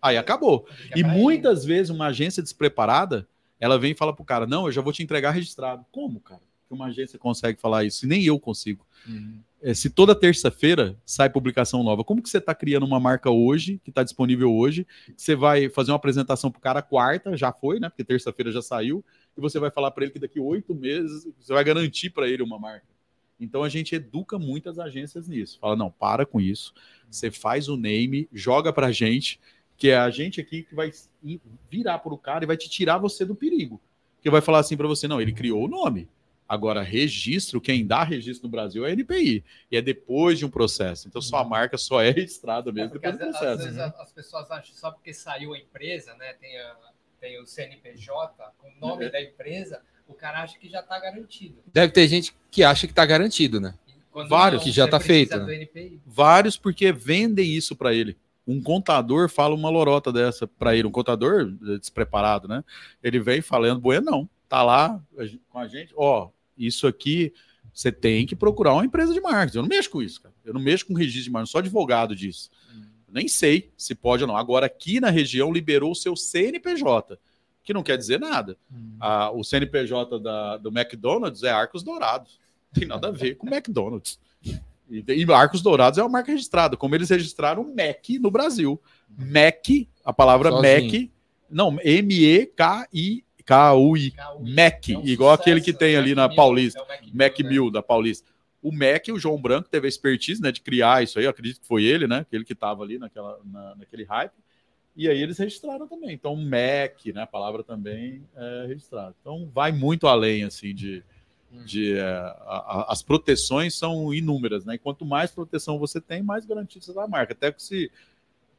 aí acabou. E muitas vezes uma agência despreparada, ela vem e fala pro cara, não, eu já vou te entregar registrado. Como, cara? Que uma agência consegue falar isso? E nem eu consigo.
Uhum.
É, se toda terça-feira sai publicação nova, como que você está criando uma marca hoje, que está disponível hoje, você vai fazer uma apresentação para o cara quarta, já foi, né? Porque terça-feira já saiu, e você vai falar para ele que daqui oito meses você vai garantir para ele uma marca. Então a gente educa muitas agências nisso. Fala, não, para com isso. Você faz o name, joga para a gente, que é a gente aqui que vai ir- virar para o cara e vai te tirar você do perigo. Que vai falar assim para você, não, ele criou o nome. Agora, registro, quem dá registro no Brasil é a NPI. E é depois de um processo. Então, sua marca só é registrada
É,
mesmo
porque
depois do
às, às
processo.
vezes as pessoas acham só porque saiu a empresa, né? Tem, a- tem o CNPJ com o nome
É.
da empresa, o cara acha que já está garantido.
Deve ter gente que acha que tá garantido, né?
Quando
Vários
que já tá
precisa
feito, né?
Vários porque vendem isso para ele. Um contador fala uma lorota dessa para ele, um contador despreparado, né? Ele vem falando, bueno, não, tá lá com a gente, ó, isso aqui você tem que procurar uma empresa de marketing. Eu não mexo com isso, cara. Eu não mexo com registro de marketing, eu sou advogado disso. Eu nem sei se pode ou não. Agora, aqui na região, liberou o seu CNPJ, que não quer dizer nada. Ah, o CNPJ da- do McDonald's é Arcos Dourados. Tem nada a ver com McDonald's. E, e Arcos Dourados é uma marca registrada, como eles registraram Mac no Brasil. Mac, a palavra
Sozinho.
Mac, não, M-E-K-I-K-U-I. Mac,
É um
igual
sucesso,
aquele que tem
o
ali na Paulista.
é Mac né?
Mill da Paulista. O Mac, o João Branco teve a expertise né, de criar isso aí, eu acredito que foi ele, né? Aquele que estava ali naquela, na- naquele hype. E aí eles registraram também. Então, Mac, né? A palavra também é registrada. Então, vai muito além, assim, de. de é, a- a- as proteções são inúmeras, né? E quanto mais proteção você tem, mais garantido você dá a marca. Até que se.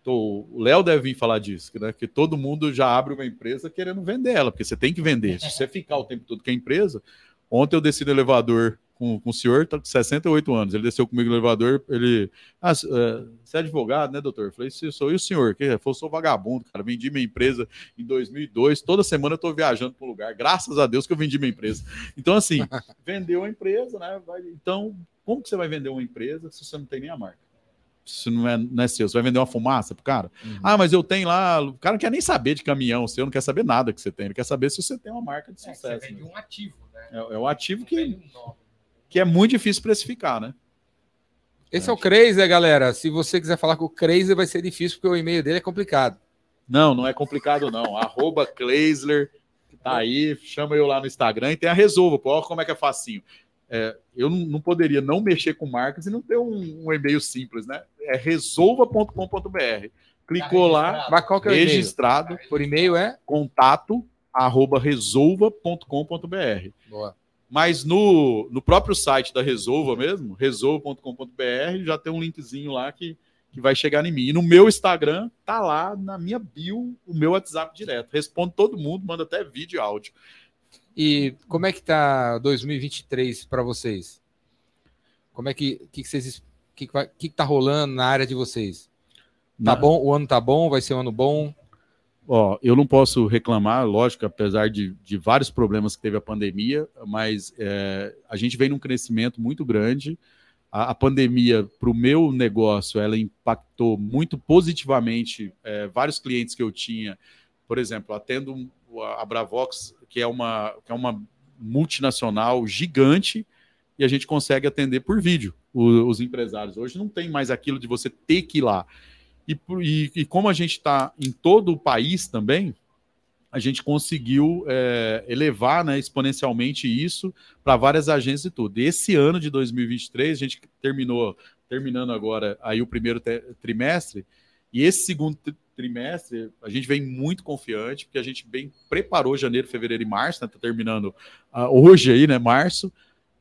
Tô- o Léo deve vir falar disso, né? Que todo mundo já abre uma empresa querendo vender ela, porque você tem que vender. Se você ficar o tempo todo com a empresa. Ontem eu desci no elevador com, com o senhor, tá com 68 anos. Ele desceu comigo no elevador, ele. Ah, é, você é advogado, né, doutor? Eu falei, sim, sou. E o senhor? Que? Falou, sou vagabundo, cara. Vendi minha empresa em 2002. Toda semana eu tô viajando para um lugar. Graças a Deus que eu vendi minha empresa. Então, assim, vendeu a empresa, né? Vai- então, como que você vai vender uma empresa se você não tem nem a marca? Se não é, não é seu, você vai vender uma fumaça pro cara?
Uhum.
Ah, mas eu tenho lá. O cara não quer nem saber de caminhão seu, não quer saber nada que você tem. Ele quer saber se você tem uma marca de
É, você
sucesso.
vende
né?
um ativo, né?
É, é um ativo que,
um
que é muito difícil precificar, né?
Esse é o Crazy, galera. Se você quiser falar com o Crazy, vai ser difícil, porque o e-mail dele é complicado.
Não, não é complicado, não. Arroba Kleisler, tá aí, chama eu lá no Instagram e tem a Resolva, pô, olha como é que é facinho. É, eu não, poderia não mexer com marcas e não ter um, um e-mail simples, né? É resolva.com.br. Clicou tá lá,
Mas qual que é o
registrado.
Por e-mail é
contato arroba resolva.com.br.
Boa.
Mas no, no próprio site da Resolva mesmo, resolva.com.br, já tem um linkzinho lá que, que vai chegar em mim. E no meu Instagram, tá lá na minha bio o meu WhatsApp direto. Respondo todo mundo, manda até vídeo e áudio.
E como é que tá 2023 para vocês? Como é que, que, que vocês que, que, tá rolando na área de vocês? Tá bom? O ano tá bom? Vai ser um ano bom?
Ó, eu não posso reclamar, lógico, apesar de, de vários problemas que teve a pandemia, mas é, a gente vem num crescimento muito grande. A, a pandemia, para o meu negócio, ela impactou muito positivamente é, vários clientes que eu tinha. Por exemplo, atendo a Bravox, que é uma, que é uma multinacional gigante, e a gente consegue atender por vídeo os, os empresários. Hoje não tem mais aquilo de você ter que ir lá. E, e, e como a gente está em todo o país também, a gente conseguiu é, elevar né, exponencialmente isso para várias agências e tudo. Esse ano de 2023, a gente terminou, terminando agora aí o primeiro trimestre, e esse segundo trimestre a gente vem muito confiante, porque a gente bem preparou janeiro, fevereiro e março, né? Tá terminando uh, hoje aí, né? Março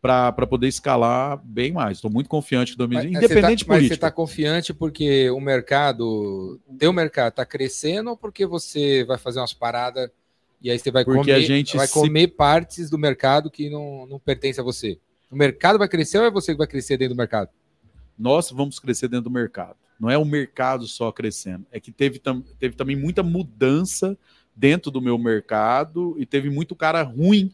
para poder escalar bem mais. Estou muito confiante que 2020, independente
tá, Mas você está confiante porque o mercado, teu mercado está crescendo ou porque você vai fazer umas paradas e aí você vai
porque
comer,
a gente
vai
se...
comer partes do mercado que não, não pertence a você? O mercado vai crescer ou é você que vai crescer dentro do mercado?
Nós vamos crescer dentro do mercado. Não é o mercado só crescendo. É que teve, teve também muita mudança dentro do meu mercado e teve muito cara ruim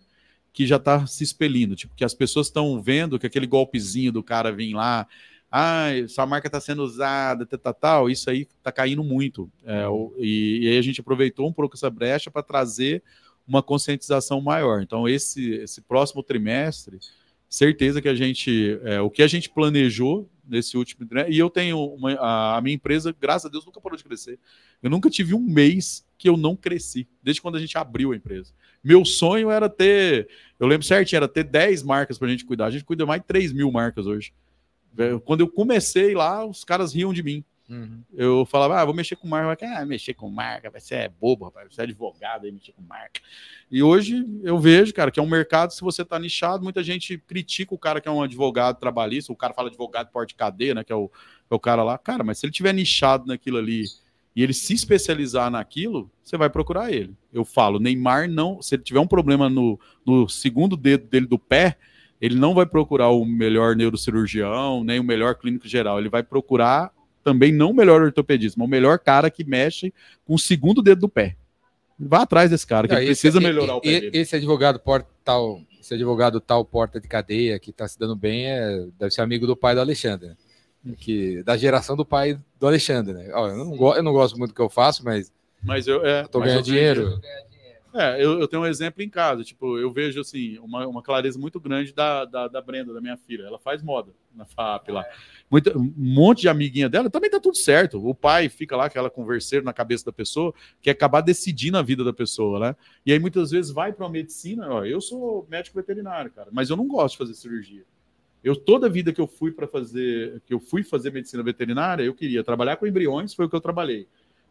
que já está se expelindo, tipo, que as pessoas estão vendo que aquele golpezinho do cara vir lá, ah, sua marca está sendo usada, tal, tal, tal, isso aí está caindo muito. É, e, e, aí a gente aproveitou um pouco essa brecha para trazer uma conscientização maior. Então, esse, esse próximo trimestre, certeza que a gente, é, o que a gente planejou nesse último trimestre, e eu tenho uma, a, a minha empresa, graças a Deus, nunca parou de crescer. Eu nunca tive um mês que eu não cresci, desde quando a gente abriu a empresa. Meu sonho era ter, eu lembro certinho, era ter 10 marcas para a gente cuidar. A gente cuida mais de 3 mil marcas hoje. Quando eu comecei lá, os caras riam de mim. Uhum. Eu falava, ah, vou mexer com marca. Ah, mexer com marca, vai ser bobo, rapaz, você é advogado aí, mexer com marca. E hoje eu vejo, cara, que é um mercado, se você tá nichado, muita gente critica o cara que é um advogado trabalhista, o cara fala advogado porte cadeia, né, que é o, é o cara lá. Cara, mas se ele tiver nichado naquilo ali e ele se especializar naquilo, você vai procurar ele. Eu falo, Neymar não, se ele tiver um problema no, no segundo dedo dele do pé, ele não vai procurar o melhor neurocirurgião, nem o melhor clínico geral, ele vai procurar também não o melhor ortopedista, mas o melhor cara que mexe com o segundo dedo do pé. Vá atrás desse cara, que não, precisa melhorar
e,
o pé
e,
dele.
Esse advogado tal, esse advogado tal porta de cadeia que está se dando bem, é, deve ser amigo do pai do Alexandre. Né? que da geração do pai do Alexandre, né? Ó, eu, não eu não gosto muito do que eu faço, mas.
Mas eu, é,
tô ganhando dinheiro.
É, eu, eu, tenho um exemplo em casa. Tipo, eu vejo assim, uma, uma clareza muito grande da, da, da, Brenda, da minha filha. Ela faz moda na FAP lá. Muita, um monte de amiguinha dela, também tá tudo certo. O pai fica lá, aquela converseira na cabeça da pessoa, que acabar decidindo a vida da pessoa, né? E aí muitas vezes vai para uma medicina. Ó, eu sou médico veterinário, cara, mas eu não gosto de fazer cirurgia. Eu toda a vida que eu fui para fazer, que eu fui fazer medicina veterinária, eu queria trabalhar com embriões, foi o que eu trabalhei.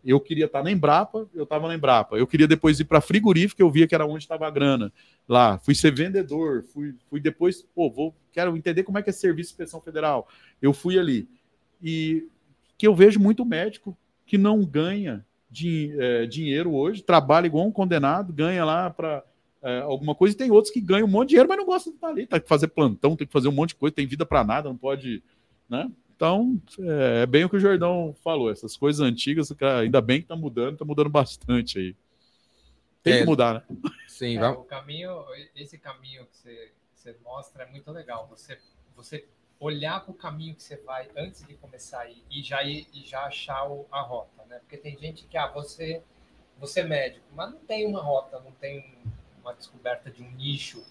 Eu queria estar na Embrapa, eu estava na Embrapa. Eu queria depois ir para frigorífico, eu via que era onde estava a grana. Lá, fui ser vendedor, fui, fui depois, pô, vou, quero entender como é que é serviço de inspeção federal. Eu fui ali. E que eu vejo muito médico que não ganha é, dinheiro hoje, trabalha igual um condenado, ganha lá para é, alguma coisa, e tem outros que ganham um monte de dinheiro, mas não gostam de estar ali, tem que fazer plantão, tem que fazer um monte de coisa, tem vida para nada, não pode, né? Então, é, é, bem o que o Jordão falou, essas coisas antigas, ainda bem que tá mudando, tá mudando bastante aí. Tem é, que mudar, né?
Sim, é, o caminho, esse caminho que você, você mostra é muito legal. Você, você olhar para o caminho que você vai antes de começar a ir, e já ir, e já achar o, a rota, né? Porque tem gente que, ah, você, você é médico, mas não tem uma rota, não tem uma descoberta de um nicho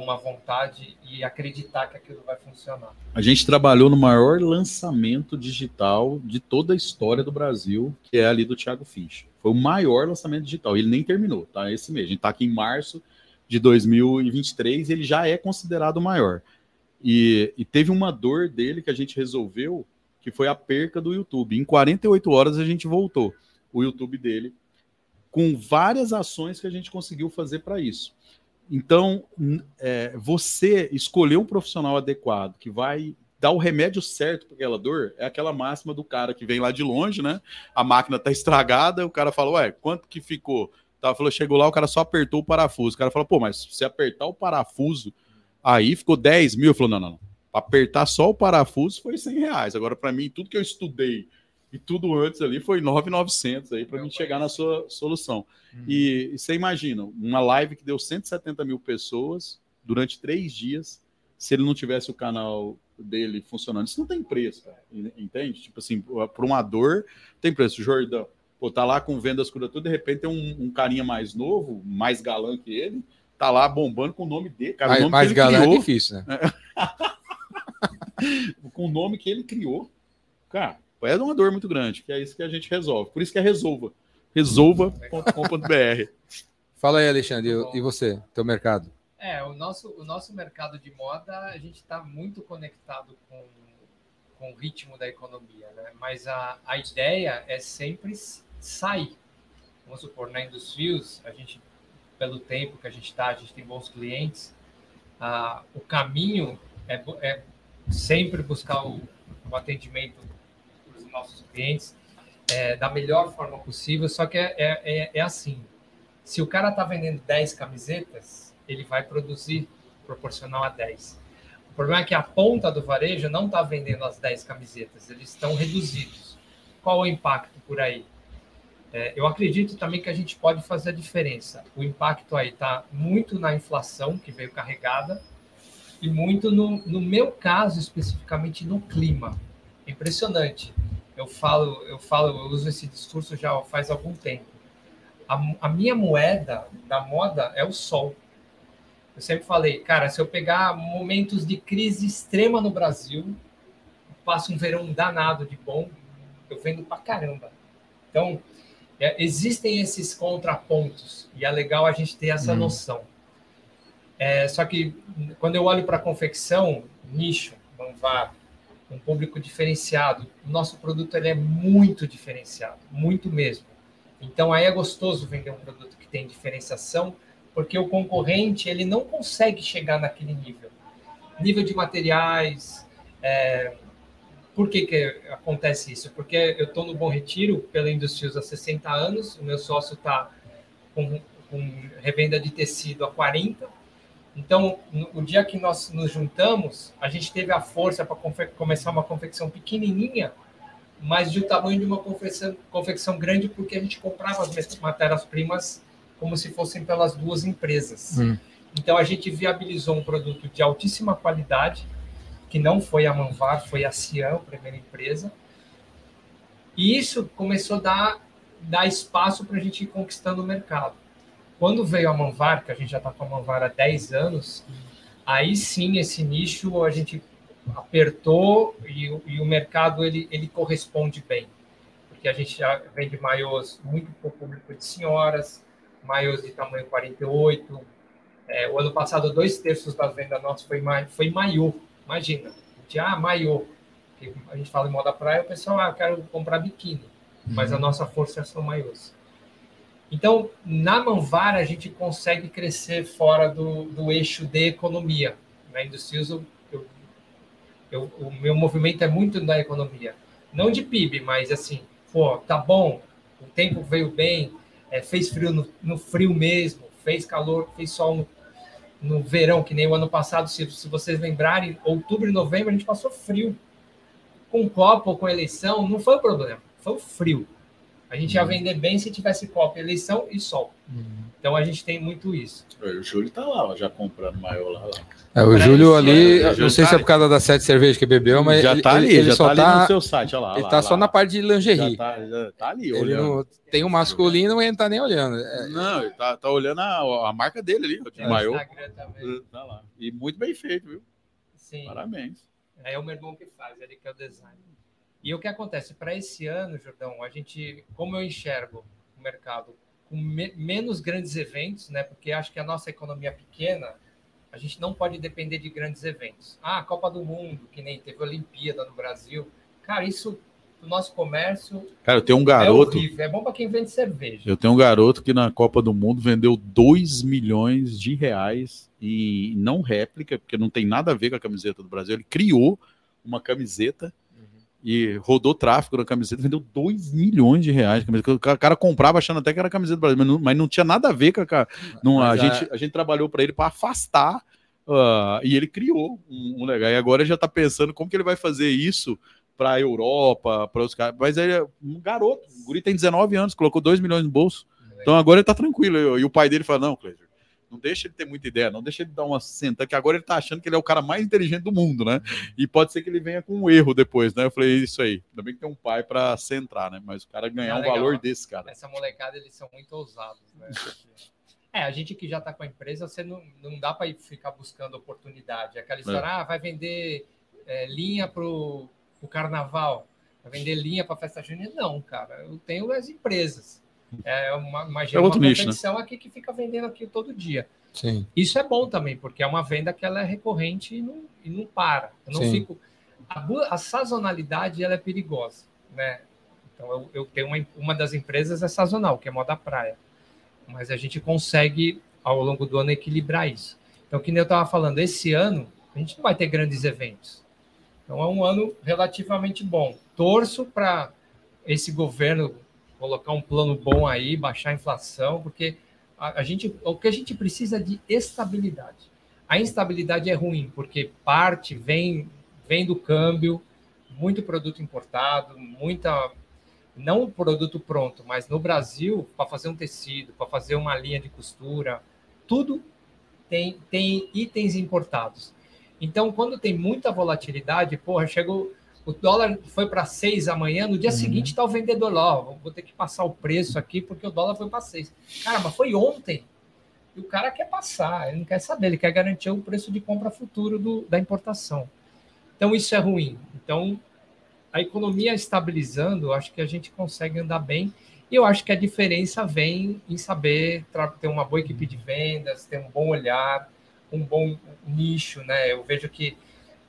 uma vontade e acreditar que aquilo vai funcionar.
A gente trabalhou no maior lançamento digital de toda a história do Brasil, que é ali do Thiago Finch. Foi o maior lançamento digital. Ele nem terminou, tá? Esse mês. A gente está aqui em março de 2023 ele já é considerado o maior. E, e teve uma dor dele que a gente resolveu, que foi a perca do YouTube. Em 48 horas a gente voltou o YouTube dele, com várias ações que a gente conseguiu fazer para isso. Então, é, você escolher um profissional adequado que vai dar o remédio certo para aquela dor é aquela máxima do cara que vem lá de longe, né? A máquina tá estragada, o cara falou, ué, quanto que ficou? Tá, falou, chegou lá, o cara só apertou o parafuso. O cara falou, pô, mas se apertar o parafuso, aí ficou 10 mil. Falou, não, não, não. Apertar só o parafuso foi 100 reais. Agora, para mim, tudo que eu estudei e tudo antes ali foi 9,900 aí para mim chegar na sua solução. Uhum. E, e, você imagina, uma live que deu 170 mil pessoas durante três dias, se ele não tivesse o canal dele funcionando, isso não tem preço, cara, entende? Tipo assim, para uma dor, tem preço. Jordão, pô, tá lá com vendas cura tudo, de repente tem um, um, carinha mais novo, mais galã que ele, tá lá bombando com o nome dele, cara.
Mais,
nome
mais galã é criou, é difícil, né?
com o nome que ele criou, cara é uma dor muito grande, que é isso que a gente resolve. Por isso que é resolva. Resolva.com.br.
Fala aí, Alexandre, e você, teu mercado?
É, o nosso, o nosso mercado de moda, a gente está muito conectado com, com o ritmo da economia, né? Mas a, a ideia é sempre sair. Vamos supor, na Industrials, a gente, pelo tempo que a gente está, a gente tem bons clientes, ah, o caminho é, é sempre buscar o, o atendimento nossos clientes é, da melhor forma possível, só que é, é, é, é assim, se o cara está vendendo 10 camisetas, ele vai produzir proporcional a 10. O problema é que a ponta do varejo não está vendendo as 10 camisetas, eles estão reduzidos. Qual o impacto por aí? É, eu acredito também que a gente pode fazer a diferença. O impacto aí está muito na inflação, que veio carregada, e muito no, no meu caso, especificamente no clima. Impressionante eu falo, eu falo, eu uso esse discurso já faz algum tempo. A, a, minha moeda da moda é o sol. Eu sempre falei, cara, se eu pegar momentos de crise extrema no Brasil, passo um verão danado de bom, eu vendo pra caramba. Então, é, existem esses contrapontos e é legal a gente ter essa hum. noção. É, só que quando eu olho para a confecção, nicho, vamos lá, um público diferenciado. O nosso produto ele é muito diferenciado, muito mesmo. Então aí é gostoso vender um produto que tem diferenciação, porque o concorrente ele não consegue chegar naquele nível. Nível de materiais. É... Por que, que acontece isso? Porque eu estou no Bom Retiro pela Industrials há 60 anos, o meu sócio está com, com revenda de tecido há 40 então, no, o dia que nós nos juntamos, a gente teve a força para começar uma confecção pequenininha, mas de o tamanho de uma confecção, confecção grande, porque a gente comprava as matérias-primas como se fossem pelas duas empresas. Hum. Então, a gente viabilizou um produto de altíssima qualidade, que não foi a Manvar, foi a Cian, a primeira empresa. E isso começou a dar, dar espaço para a gente ir conquistando o mercado. Quando veio a Manvar, que a gente já está com a Manvar há 10 anos, aí sim esse nicho a gente apertou e, e o mercado ele, ele corresponde bem. Porque a gente já vende maiôs muito para o público de senhoras, maiôs de tamanho 48. É, o ano passado, dois terços das vendas nossas foi, foi maiô. Imagina, de, ah, maiô. A gente fala em moda praia, o pessoal, ah, eu quero comprar biquíni. Mas a uhum. nossa força são maiôs. Então, na Manvara, a gente consegue crescer fora do, do eixo de economia. Na Industrials, eu, eu, o meu movimento é muito na economia. Não de PIB, mas assim, pô, tá bom, o tempo veio bem, é, fez frio no, no, frio mesmo, fez calor, fez sol no, no verão, que nem o ano passado, se, se vocês lembrarem, outubro e novembro a gente passou frio. Com Copa ou com eleição, não foi o problema, foi o frio. A gente ia vender bem se tivesse Copa, eleição e sol. Então a gente tem muito isso.
O Júlio tá lá, já comprando maior lá. lá.
É, o Júlio ali,
ano,
não sei
já
se é
tá-
por causa das sete cervejas que bebeu, mas
já
ele,
tá ali,
ele, ele
já
só
tá ali
tá,
no seu site, olha lá.
ele
lá,
tá
lá,
só na parte de lingerie.
Já tá, já tá ali,
Ele
olhando.
não, tem um masculino e ele não tá nem olhando. É,
Não, ele tá, tá olhando a, a marca dele ali,
No
maior.
Instagram também.
Tá lá. E muito bem feito, viu?
Sim.
Parabéns.
É o meu irmão que faz, ele que é o design. E o que acontece? Para esse ano, Jordão, a gente, como eu enxergo o mercado com me- menos grandes eventos, né? Porque acho que a nossa economia é pequena, a gente não pode depender de grandes eventos. Ah, Copa do Mundo, que nem teve Olimpíada no Brasil. Cara, isso o nosso comércio
Cara, eu tenho um
é
garoto.
horrível. É bom para quem vende cerveja.
Eu tenho um garoto que na Copa do Mundo vendeu 2 milhões de reais e não réplica, porque não tem nada a ver com a camiseta do Brasil. Ele criou uma camiseta e rodou tráfego na camiseta, vendeu 2 milhões de reais. de camiseta. O ca- cara comprava achando até que era camiseta do Brasil, mas não, mas não tinha nada a ver com a. Não, a, gente, a gente trabalhou para ele para afastar. ah, e ele criou um, um legal. E agora ele já está pensando como que ele vai fazer isso para a Europa, para os caras. Mas ele é um garoto, o Guri tem 19 anos, colocou 2 milhões no bolso. Então agora ele tá tranquilo. E o pai dele fala: Não, Cleiser, não deixa ele ter muita ideia, não deixa ele dar uma senta, que agora ele tá achando que ele é o cara mais inteligente do mundo, né? E pode ser que ele venha com um erro depois, né? Eu falei: Isso aí, ainda bem que tem um pai para centrar, né? Mas o cara ganhar
Ah,
um valor desse, cara.
Essa molecada, eles são muito ousados, né? É, a gente que já está com a empresa, você não, não dá para ficar buscando oportunidade. Aquela história, ah, vai vender é, linha para o carnaval, vai vender linha para festa junina. Não, cara, eu tenho as empresas. É uma, uma,
É outro
uma
nicho, né?
aqui que fica vendendo aqui todo dia.
sim.
Isso é bom também, porque é uma venda que ela é recorrente e não, e não para. Eu não
Sim.
fico. A, a sazonalidade ela é perigosa, né? Então eu, eu tenho uma, uma das empresas é sazonal, que é moda praia, mas a gente consegue ao longo do ano equilibrar isso. Então, que nem eu estava falando, esse ano a gente não vai ter grandes eventos. Então é um ano relativamente bom. Torço para esse governo colocar um plano bom aí, baixar a inflação, porque a, a gente, o que a gente precisa é de estabilidade. A instabilidade é ruim, porque parte vem, vem do câmbio, muito produto importado, muita. Não produto pronto, mas no Brasil, para fazer um tecido, para fazer uma linha de costura, tudo tem, tem itens importados. Então, quando tem muita volatilidade, porra, chegou. O dólar foi para 6 amanhã, no dia
Uhum.
seguinte está o vendedor lá, ó, vou ter que passar o preço aqui porque o dólar foi para 6. Cara, mas foi ontem. E o cara quer passar, ele não quer saber, ele quer garantir o preço de compra futuro do, da importação. Então, isso é ruim. Então, a economia estabilizando, acho que a gente consegue andar bem. E eu acho que a diferença vem em saber ter uma boa equipe de vendas, ter um bom olhar, um bom nicho, né? Eu vejo que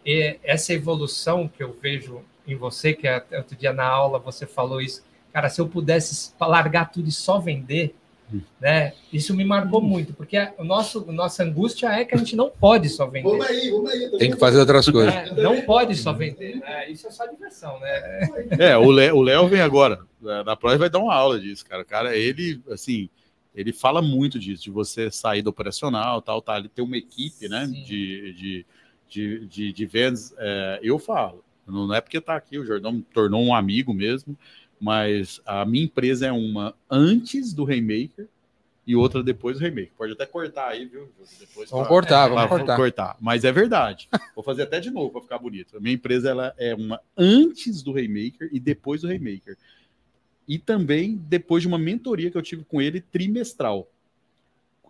e essa evolução que eu vejo em você, que até outro dia na aula você falou isso, cara, se eu pudesse largar tudo e só vender, né? Isso me marcou muito, porque o nosso, nossa angústia é que a gente não pode só vender.
Vamos aí, vamos aí.
Tem que fazer outras coisas.
É, não pode só vender. né? Isso é só diversão, né?
É, o Léo, o Léo vem agora. é, Na prova vai dar uma aula disso, cara. O cara, ele, assim, ele fala muito disso, de você sair do operacional, tal, tal. Ele tem uma equipe, né,
Sim.
de, de, de, de, de vendas. É, eu falo, não é porque tá aqui, o Jordão me tornou um amigo mesmo, mas a minha empresa é uma antes do Remaker e outra depois do Remaker. Pode até cortar aí, viu? Depois
Vamos
pra-
cortar, vamos cortar.
Mas é verdade. Vou fazer até de novo para ficar bonito. A minha empresa ela é uma antes do Remaker e depois do Remaker. E também depois de uma mentoria que eu tive com ele trimestral.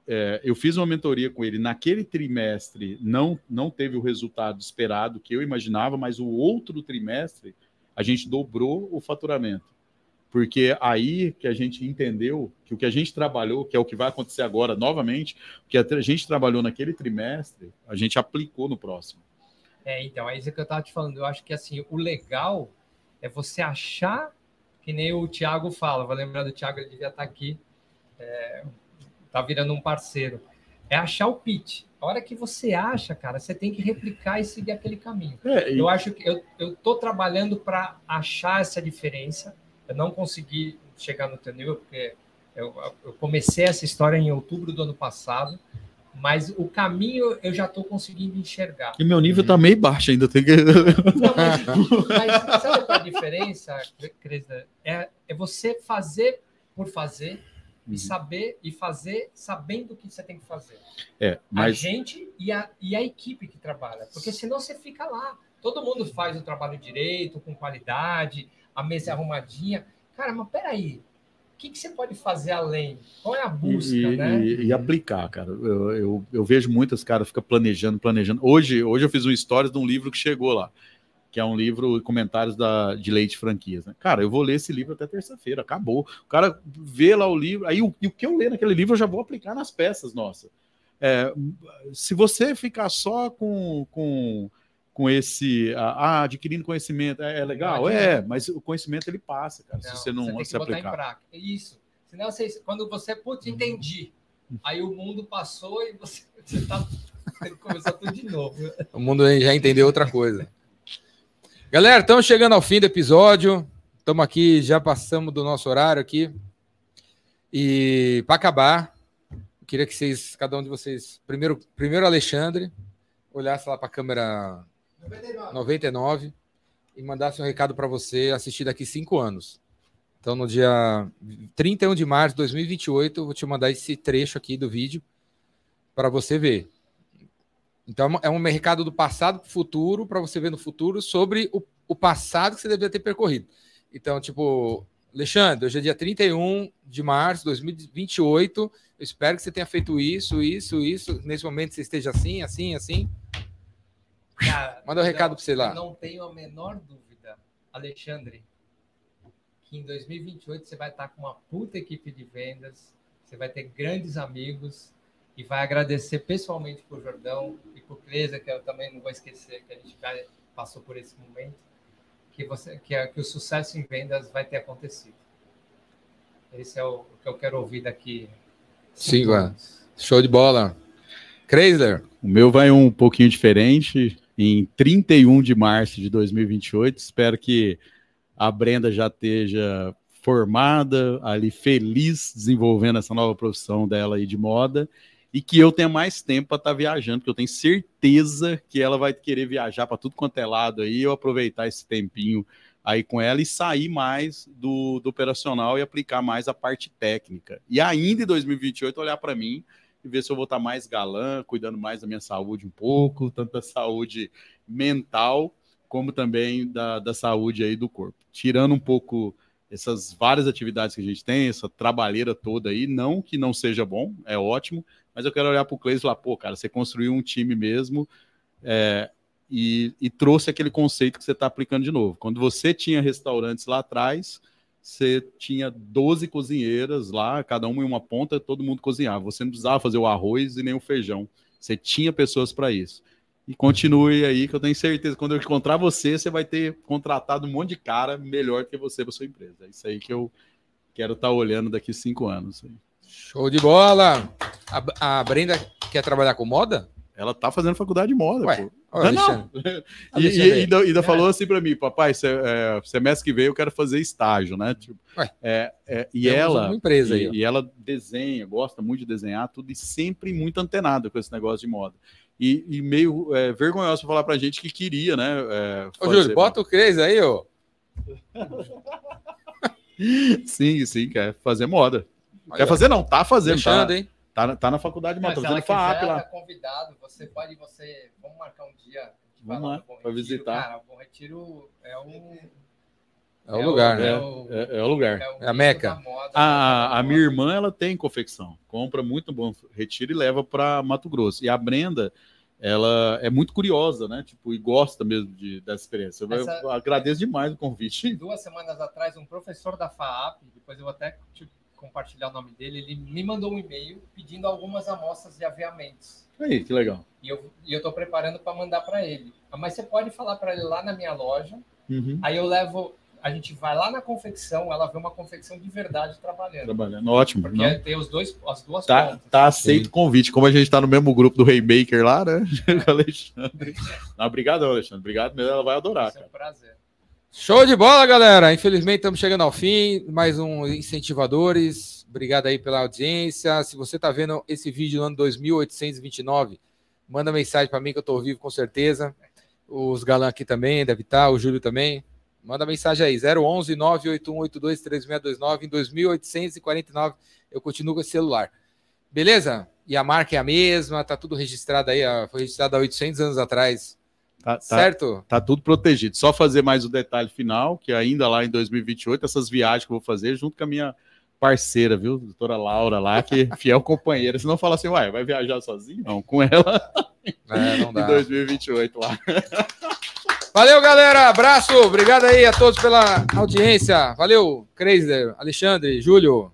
É, eu fiz uma mentoria com ele naquele trimestre, não, não teve o resultado esperado que eu imaginava, mas o outro trimestre a gente dobrou o faturamento. Porque aí que a gente entendeu que o que a gente trabalhou, que é o que vai acontecer agora novamente, o que a gente trabalhou naquele trimestre, a gente aplicou no próximo.
É, então, é isso que eu estava te falando. Eu acho que assim, o legal é você achar, que nem o Thiago fala, vou lembrar do Thiago, ele devia estar aqui, é, tá virando um parceiro. É achar o pitch. A hora que você acha, cara, você tem que replicar e seguir aquele caminho.
É, e-
Eu acho que eu estou trabalhando para achar essa diferença. Eu não consegui chegar no teu nível, porque eu, eu comecei essa história em outubro do ano passado, mas o caminho eu já estou conseguindo enxergar.
e meu nível tá meio baixo ainda. Tem que...
Não, mas, mas sabe qual é a diferença, Cris? É, é você fazer por fazer. E saber e fazer sabendo o que você tem que fazer.
É,
A
mas
gente e a, e a equipe que trabalha. Porque senão você fica lá. Todo mundo faz o trabalho direito, com qualidade, a mesa é arrumadinha. Cara, mas peraí. O que, que você pode fazer além? Qual é a busca,
e,
né?
e- e aplicar, cara. Eu, eu, eu vejo muitos caras ficam planejando, planejando. Hoje, hoje eu fiz um stories de um livro que chegou lá, que é um livro comentários da, de leite franquias. Né? Cara, eu vou ler esse livro até terça-feira, acabou. O cara vê lá o livro, aí o, e o que eu ler naquele livro eu já vou aplicar nas peças, nossa. É, se você ficar só com, com, com esse ah, adquirindo conhecimento, é, é legal,
Não
é,
adianta.
mas o conhecimento ele passa, cara, se você não
tem que
se
botar em
aplicar.
prática. Isso. Senão, você, quando você, putz, entendi. Aí o mundo passou e você, você tá, tem que começar tudo de novo.
O mundo já entendeu outra coisa. Galera, estamos chegando ao fim do episódio. Estamos aqui, já passamos do nosso horário aqui. E para acabar, eu queria que vocês, cada um de vocês, primeiro, primeiro Alexandre, olhasse lá para a câmera
99.
99 e mandasse um recado para você assistir daqui cinco anos. Então, no dia 31 de março de 2028, eu vou te mandar esse trecho aqui do vídeo para você ver. Então, é um recado do passado para o futuro, para você ver no futuro sobre o, o passado que você deveria ter percorrido. Então, tipo, Alexandre, hoje é dia 31 de março de 2028. Eu espero que você tenha feito isso, isso, isso. Nesse momento você esteja assim, assim, assim.
Cara,
Manda um recado pra você lá.
Não tenho a menor dúvida, Alexandre, que em 2028 você vai estar com uma puta equipe de vendas, você vai ter grandes amigos e vai agradecer pessoalmente pro Jordão e pro Clesa, que eu também não vou esquecer que a gente já passou por esse momento, que você que, é- que o sucesso em vendas vai ter acontecido. Esse é o, o que eu quero ouvir daqui. Anos.
Show de bola. Chrysler.
O meu vai um pouquinho diferente. Em 31 de março de 2028, espero que a Brenda já esteja formada, ali feliz, desenvolvendo essa nova profissão dela aí de moda, e que eu tenha mais tempo para estar viajando, porque eu tenho certeza que ela vai querer viajar para tudo quanto é lado aí, eu aproveitar esse tempinho aí com ela e sair mais do, do operacional e aplicar mais a parte técnica. E ainda em 2028 olhar para mim e ver se eu vou estar mais galã, cuidando mais da minha saúde um pouco, tanto da saúde mental, como também da, da saúde aí do corpo. Tirando um pouco essas várias atividades que a gente tem, essa trabalheira toda aí, não que não seja bom, é ótimo, mas eu quero olhar para o Cleis e falar, pô, cara, você construiu um time mesmo é, e, e trouxe aquele conceito que você está aplicando de novo. Quando você tinha restaurantes lá atrás, você tinha 12 cozinheiras lá, cada uma em uma ponta, todo mundo cozinhava. Você não precisava fazer o arroz e nem o feijão. Você tinha pessoas para isso. E continue aí, que eu tenho certeza, quando eu encontrar você, você vai ter contratado um monte de cara melhor que você para sua empresa. É isso aí que eu quero estar olhando daqui cinco anos.
Show de bola. A, a Brenda quer trabalhar com moda?
Ela tá fazendo faculdade de moda,
Ué,
pô.
Ô,
Não, não. E, e ainda, ainda
É.
falou assim para mim, papai, se- é, semestre que vem eu quero fazer estágio, né? Tipo, é, é, e ela
empresa aí,
e,
ó.
e ela desenha, gosta muito de desenhar tudo e sempre muito antenada com esse negócio de moda. E, e meio é, vergonhoso pra falar pra gente que queria, né? é,
Ô, Júlio, bota o Cris aí, ó.
Sim, sim, quer fazer moda.
Aí,
quer fazer não, tá fazendo, tá,
Deixando, hein?
Tá, na- tá na faculdade
Mas
tá
se ela
fazendo FAAP lá.
tá convidado, você pode, você, vamos marcar um dia.
Vamos lá,
no Bom
pra
Retiro.
visitar.
Cara, o Bom Retiro é o...
É o lugar, né?
É o,
É, é o lugar.
o
É a Meca.
da moda,
A,
da
a minha irmã, ela tem confecção. Compra muito bom retiro e leva para Mato Grosso. E a Brenda, ela é muito curiosa, né? Tipo, e gosta mesmo de, dessa experiência. Eu,
Essa-
agradeço demais o convite.
duas semanas atrás, um professor da FAAP, depois eu vou até te compartilhar o nome dele, ele me mandou um e-mail pedindo algumas amostras de aviamentos.
Aí, que legal.
E eu e eu estou preparando para mandar para ele. Mas você pode falar para ele lá na minha loja.
Uhum.
Aí eu levo, a gente vai lá na confecção, ela vê uma confecção de verdade trabalhando.
Trabalhando. Ótimo.
Porque
não?
tem os dois, as duas
Tá,
pontas.
tá aceito o convite. Como a gente tá no mesmo grupo do Raymaker lá, né? Alexandre. Não, obrigado, Alexandre. Obrigado mesmo. Ela vai adorar,
Isso é um prazer.
Show de bola, galera. Infelizmente estamos chegando ao fim. Mais um incentivadores. Obrigado aí pela audiência. Se você está vendo esse vídeo no ano 2829, manda mensagem para mim que eu estou vivo com certeza. Os galãs aqui também deve estar, o Júlio também. Manda mensagem aí, 011 98182 3629 em 2849. Eu continuo com esse celular. Beleza? E a marca é a mesma, tá tudo registrado aí, foi registrado há 800 anos atrás.
Tá, tá,
certo?
tá tudo protegido. Só fazer mais o detalhe final, que ainda lá em 2028, essas viagens que eu vou fazer junto com a minha parceira, viu? Doutora Laura lá, que é fiel companheira. Se não fala assim, uai, vai viajar sozinho? Não, com ela
É, não dá.
em 2028 lá.
Valeu, galera. Abraço. Obrigado aí a todos pela audiência. Valeu, Creiser, Alexandre, Júlio.